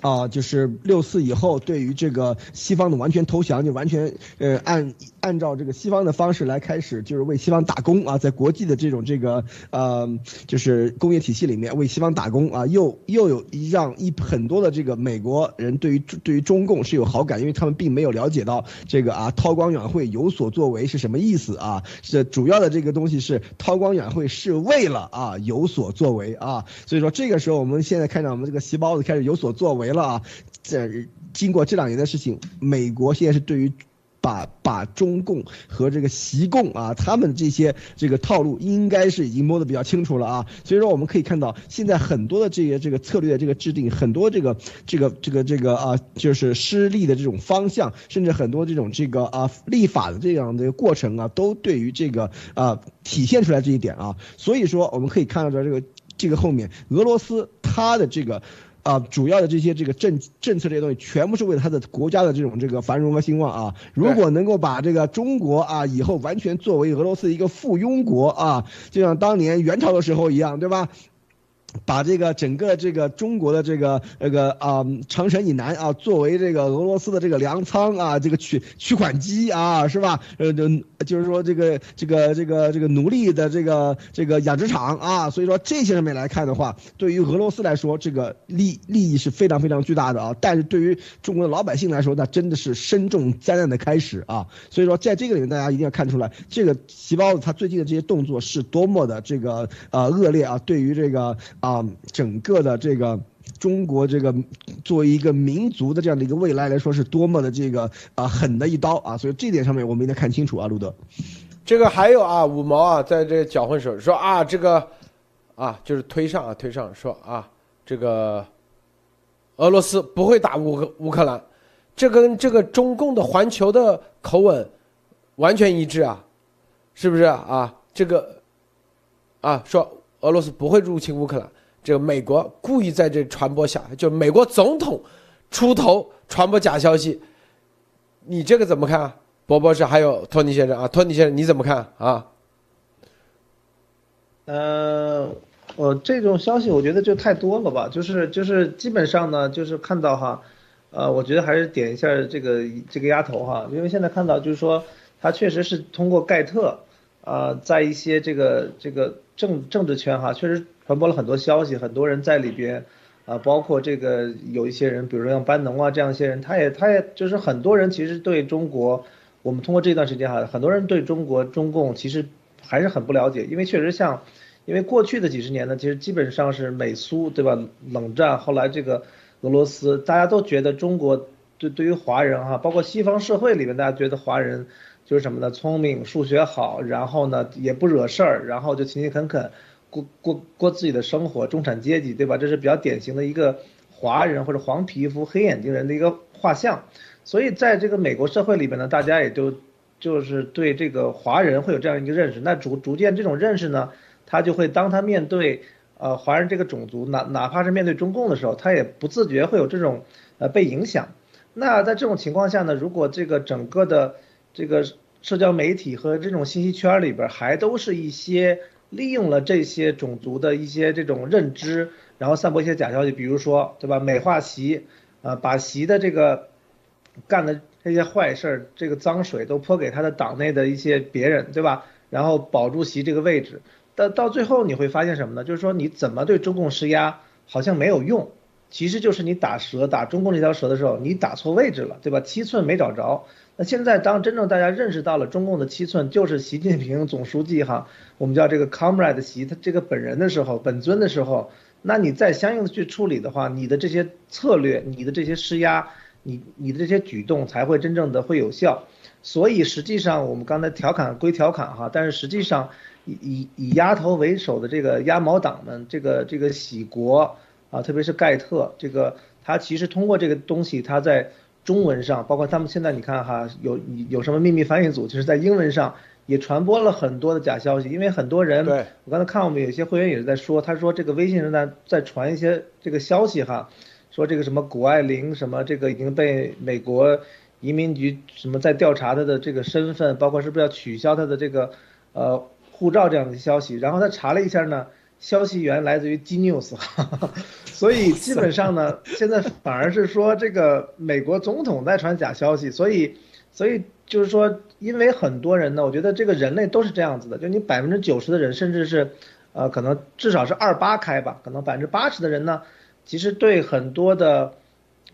啊，就是六四以后，对于这个西方的完全投降，就完全呃按按照这个西方的方式来开始，就是为西方打工啊，在国际的这种这个呃就是工业体系里面为西方打工啊，又又有一让一很多的这个美国人对于对于中共是有好感，因为他们并没有了解到这个啊韬光养晦有所作为是什么意思啊，是主要的这个东西是韬光养晦是为了啊有所作为啊，所以说这个时候我们现在看到我们这个细胞子开始有所作为。了啊，这经过这两年的事情，美国现在是对于把把中共和这个习共啊，他们这些这个套路应该是已经摸得比较清楚了啊。所以说我们可以看到，现在很多的这些这个策略的这个制定，很多这个这个这个这个啊，就是施力的这种方向，甚至很多这种这个啊立法的这样的过程啊，都对于这个啊体现出来这一点啊。所以说我们可以看到这个这个后面俄罗斯它的这个。啊，主要的这些这个政政策这些东西，全部是为了他的国家的这种这个繁荣和兴旺啊。如果能够把这个中国啊，以后完全作为俄罗斯一个附庸国啊，就像当年元朝的时候一样，对吧？把这个整个这个中国的这个那个啊长城以南啊，作为这个俄罗斯的这个粮仓啊，这个取取款机啊，是吧？呃，就就是说这个这个这个这个奴隶的这个这个养殖场啊，所以说这些上面来看的话，对于俄罗斯来说，这个利利益是非常非常巨大的啊。但是对于中国的老百姓来说，那真的是深重灾难的开始啊。所以说，在这个里面，大家一定要看出来，这个细胞子他最近的这些动作是多么的这个呃恶劣啊。对于这个。啊，整个的这个中国这个作为一个民族的这样的一个未来来说，是多么的这个啊狠的一刀啊！所以这点上面我们应该看清楚啊，路德。这个还有啊，五毛啊，在这搅混手说啊，这个啊就是推上啊推上说啊，这个俄罗斯不会打乌克乌克兰，这跟这个中共的环球的口吻完全一致啊，是不是啊？这个啊说。俄罗斯不会入侵乌克兰，这个美国故意在这传播假，就美国总统出头传播假消息，你这个怎么看？啊博博士还有托尼先生啊，托尼先生你怎么看啊？呃，我这种消息我觉得就太多了吧，就是就是基本上呢，就是看到哈，呃，我觉得还是点一下这个这个丫头哈，因为现在看到就是说他确实是通过盖特。啊，在一些这个这个政政治圈哈，确实传播了很多消息，很多人在里边，啊，包括这个有一些人，比如说像班农啊这样一些人，他也他也就是很多人其实对中国，我们通过这段时间哈，很多人对中国中共其实还是很不了解，因为确实像，因为过去的几十年呢，其实基本上是美苏对吧，冷战，后来这个俄罗斯，大家都觉得中国对对于华人哈，包括西方社会里面，大家觉得华人。就是什么呢？聪明，数学好，然后呢也不惹事儿，然后就勤勤恳恳过过过自己的生活，中产阶级，对吧？这是比较典型的一个华人或者黄皮肤、黑眼睛人的一个画像。所以在这个美国社会里边呢，大家也就就是对这个华人会有这样一个认识。那逐逐渐这种认识呢，他就会当他面对呃华人这个种族，哪哪怕是面对中共的时候，他也不自觉会有这种呃被影响。那在这种情况下呢，如果这个整个的这个社交媒体和这种信息圈里边，还都是一些利用了这些种族的一些这种认知，然后散播一些假消息，比如说，对吧？美化习，啊，把习的这个干的这些坏事儿，这个脏水都泼给他的党内的一些别人，对吧？然后保住习这个位置，到到最后你会发现什么呢？就是说你怎么对中共施压，好像没有用，其实就是你打蛇打中共这条蛇的时候，你打错位置了，对吧？七寸没找着。那现在，当真正大家认识到了中共的七寸就是习近平总书记哈，我们叫这个 comrade 习他这个本人的时候，本尊的时候，那你再相应的去处理的话，你的这些策略，你的这些施压，你你的这些举动才会真正的会有效。所以实际上我们刚才调侃归调侃哈，但是实际上以以以鸭头为首的这个鸭毛党们，这个这个喜国啊，特别是盖特这个。他其实通过这个东西，他在中文上，包括他们现在你看哈，有有什么秘密翻译组，就是在英文上也传播了很多的假消息。因为很多人，对我刚才看我们有些会员也是在说，他说这个微信上在在传一些这个消息哈，说这个什么谷爱凌什么这个已经被美国移民局什么在调查他的这个身份，包括是不是要取消他的这个呃护照这样的消息。然后他查了一下呢。消息源来自于 G News，所以基本上呢，现在反而是说这个美国总统在传假消息，所以，所以就是说，因为很多人呢，我觉得这个人类都是这样子的，就你百分之九十的人，甚至是，呃，可能至少是二八开吧，可能百分之八十的人呢，其实对很多的，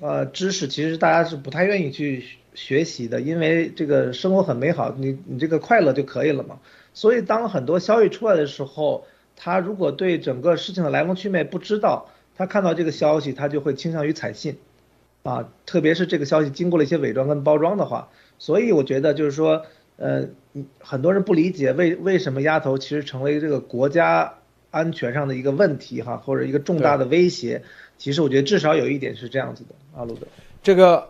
呃，知识其实大家是不太愿意去学习的，因为这个生活很美好，你你这个快乐就可以了嘛，所以当很多消息出来的时候。他如果对整个事情的来龙去脉不知道，他看到这个消息，他就会倾向于采信，啊，特别是这个消息经过了一些伪装跟包装的话，所以我觉得就是说，呃，很多人不理解为为什么丫头其实成为这个国家安全上的一个问题哈，或者一个重大的威胁，其实我觉得至少有一点是这样子的，阿鲁德，这个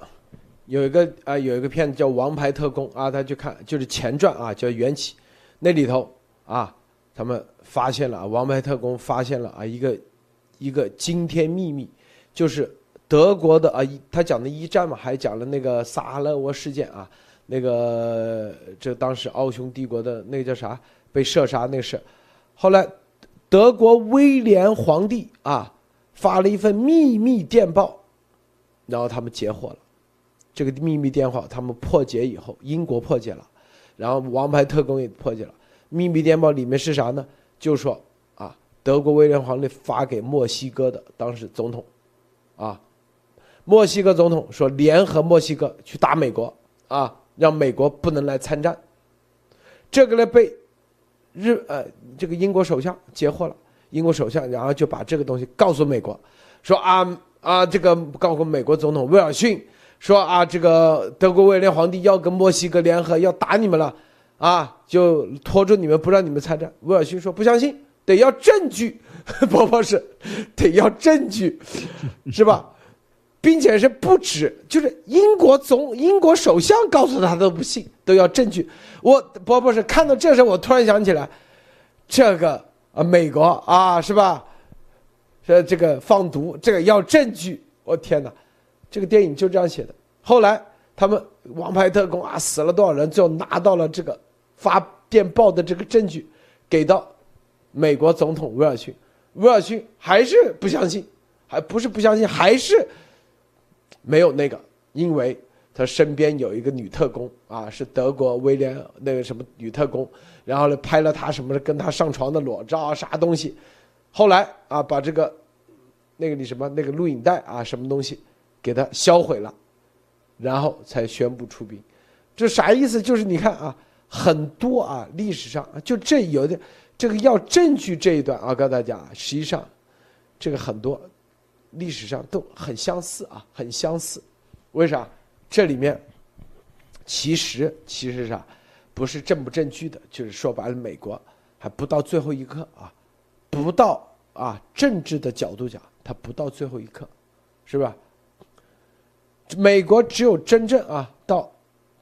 有一个啊有一个片子叫《王牌特工》啊，他去看就是前传啊，叫《缘起》，那里头啊。他们发现了，王牌特工发现了啊，一个一个惊天秘密，就是德国的啊，他讲的一战嘛，还讲了那个萨哈热窝事件啊，那个这当时奥匈帝国的那个叫啥被射杀那事，后来德国威廉皇帝啊发了一份秘密电报，然后他们截获了这个秘密电话，他们破解以后，英国破解了，然后王牌特工也破解了。秘密电报里面是啥呢？就说啊，德国威廉皇帝发给墨西哥的当时总统，啊，墨西哥总统说联合墨西哥去打美国啊，让美国不能来参战。这个呢被日呃这个英国首相截获了，英国首相然后就把这个东西告诉美国，说啊啊这个告诉美国总统威尔逊说啊这个德国威廉皇帝要跟墨西哥联合要打你们了。啊，就拖住你们不让你们参战。威尔逊说不相信，得要证据，伯伯是，得要证据，是吧？并且是不止，就是英国总英国首相告诉他都不信，都要证据。我伯伯是看到这时，我突然想起来，这个啊，美国啊，是吧？说这个放毒，这个要证据。我天哪，这个电影就这样写的。后来他们王牌特工啊，死了多少人，最后拿到了这个。发电报的这个证据给到美国总统威尔逊，威尔逊还是不相信，还不是不相信，还是没有那个，因为他身边有一个女特工啊，是德国威廉那个什么女特工，然后呢拍了他什么跟他上床的裸照啊啥东西，后来啊把这个那个你什么那个录影带啊什么东西给他销毁了，然后才宣布出兵，这啥意思？就是你看啊。很多啊，历史上就这有点，这个要证据这一段啊，告诉大家，实际上，这个很多历史上都很相似啊，很相似。为啥？这里面其实其实啥，不是证不证据的，就是说白了，美国还不到最后一刻啊，不到啊政治的角度讲，它不到最后一刻，是吧？美国只有真正啊到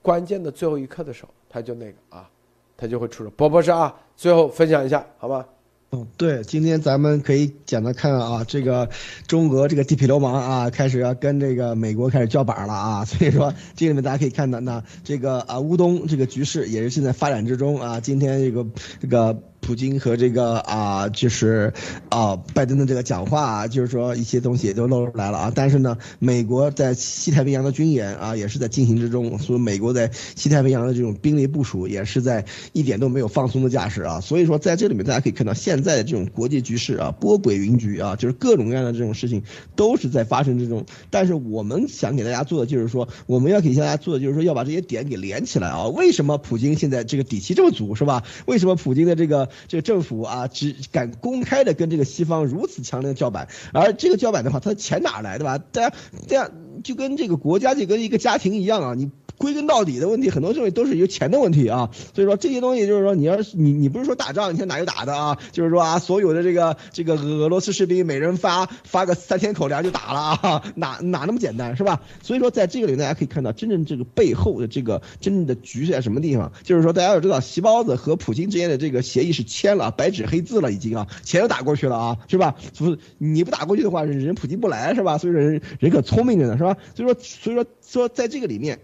关键的最后一刻的时候。他就那个啊，他就会出手。波波是啊，最后分享一下，好吧？嗯，对，今天咱们可以简单看啊，这个中俄这个地痞流氓啊，开始要跟这个美国开始叫板了啊。所以说，这里面大家可以看到，那这个啊乌东这个局势也是现在发展之中啊。今天这个这个。普京和这个啊，就是啊，拜登的这个讲话，啊，就是说一些东西都露出来了啊。但是呢，美国在西太平洋的军演啊，也是在进行之中。所以，美国在西太平洋的这种兵力部署，也是在一点都没有放松的架势啊。所以说，在这里面大家可以看到，现在的这种国际局势啊，波诡云谲啊，就是各种各样的这种事情都是在发生之中。但是我们想给大家做的就是说，我们要给大家做的就是说，要把这些点给连起来啊。为什么普京现在这个底气这么足，是吧？为什么普京的这个？这个政府啊，只敢公开的跟这个西方如此强烈的叫板，而这个叫板的话，他的钱哪来的吧？大家这样就跟这个国家就跟一个家庭一样啊，你。归根到底的问题，很多东西都是由钱的问题啊。所以说这些东西就是说，你要是你你不是说打仗，你想打就打的啊，就是说啊，所有的这个这个俄罗斯士兵每人发发个三千口粮就打了啊，哪哪那么简单是吧？所以说在这个里大家可以看到，真正这个背后的这个真正的局是在什么地方？就是说大家要知道，席包子和普京之间的这个协议是签了，白纸黑字了已经啊，钱都打过去了啊，是吧？不你不打过去的话，人普京不来是吧？所以说人人可聪明着呢是吧？所以说所以说说在这个里面。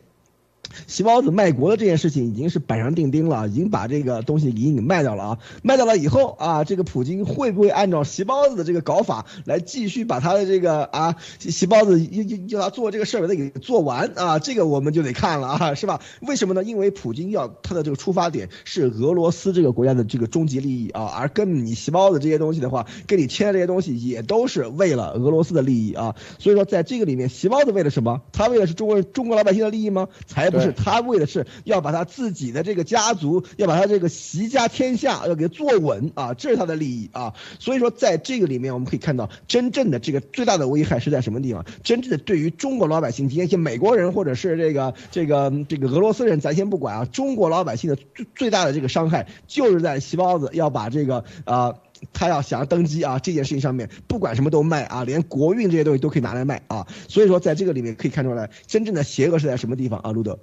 席包子卖国的这件事情已经是板上钉钉了，已经把这个东西已经给卖掉了啊！卖掉了以后啊，这个普京会不会按照席包子的这个搞法来继续把他的这个啊 席包子要要要他做这个事儿把它给做完啊？这个我们就得看了啊，是吧？为什么呢？因为普京要他的这个出发点是俄罗斯这个国家的这个终极利益啊，而跟你席包子这些东西的话，跟你签的这些东西也都是为了俄罗斯的利益啊。所以说，在这个里面，席包子为了什么？他为了是中国中国老百姓的利益吗？才不。不是他为的是要把他自己的这个家族，要把他这个习家天下要给坐稳啊，这是他的利益啊。所以说，在这个里面，我们可以看到真正的这个最大的危害是在什么地方？真正的对于中国老百姓，今天些美国人或者是这个这个这个俄罗斯人，咱先不管啊。中国老百姓的最最大的这个伤害，就是在细包子要把这个啊。他要想要登基啊，这件事情上面不管什么都卖啊，连国运这些东西都可以拿来卖啊。所以说，在这个里面可以看出来，真正的邪恶是在什么地方啊？路德，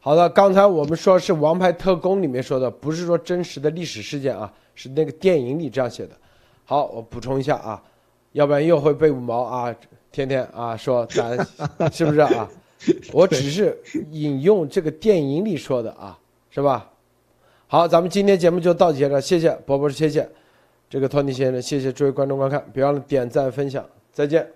好的，刚才我们说是《王牌特工》里面说的，不是说真实的历史事件啊，是那个电影里这样写的。好，我补充一下啊，要不然又会被五毛啊，天天啊说咱是不是啊？我只是引用这个电影里说的啊，是吧？好，咱们今天节目就到此结束，谢谢波波，谢谢。这个托尼先生，谢谢诸位观众观看，别忘了点赞分享，再见。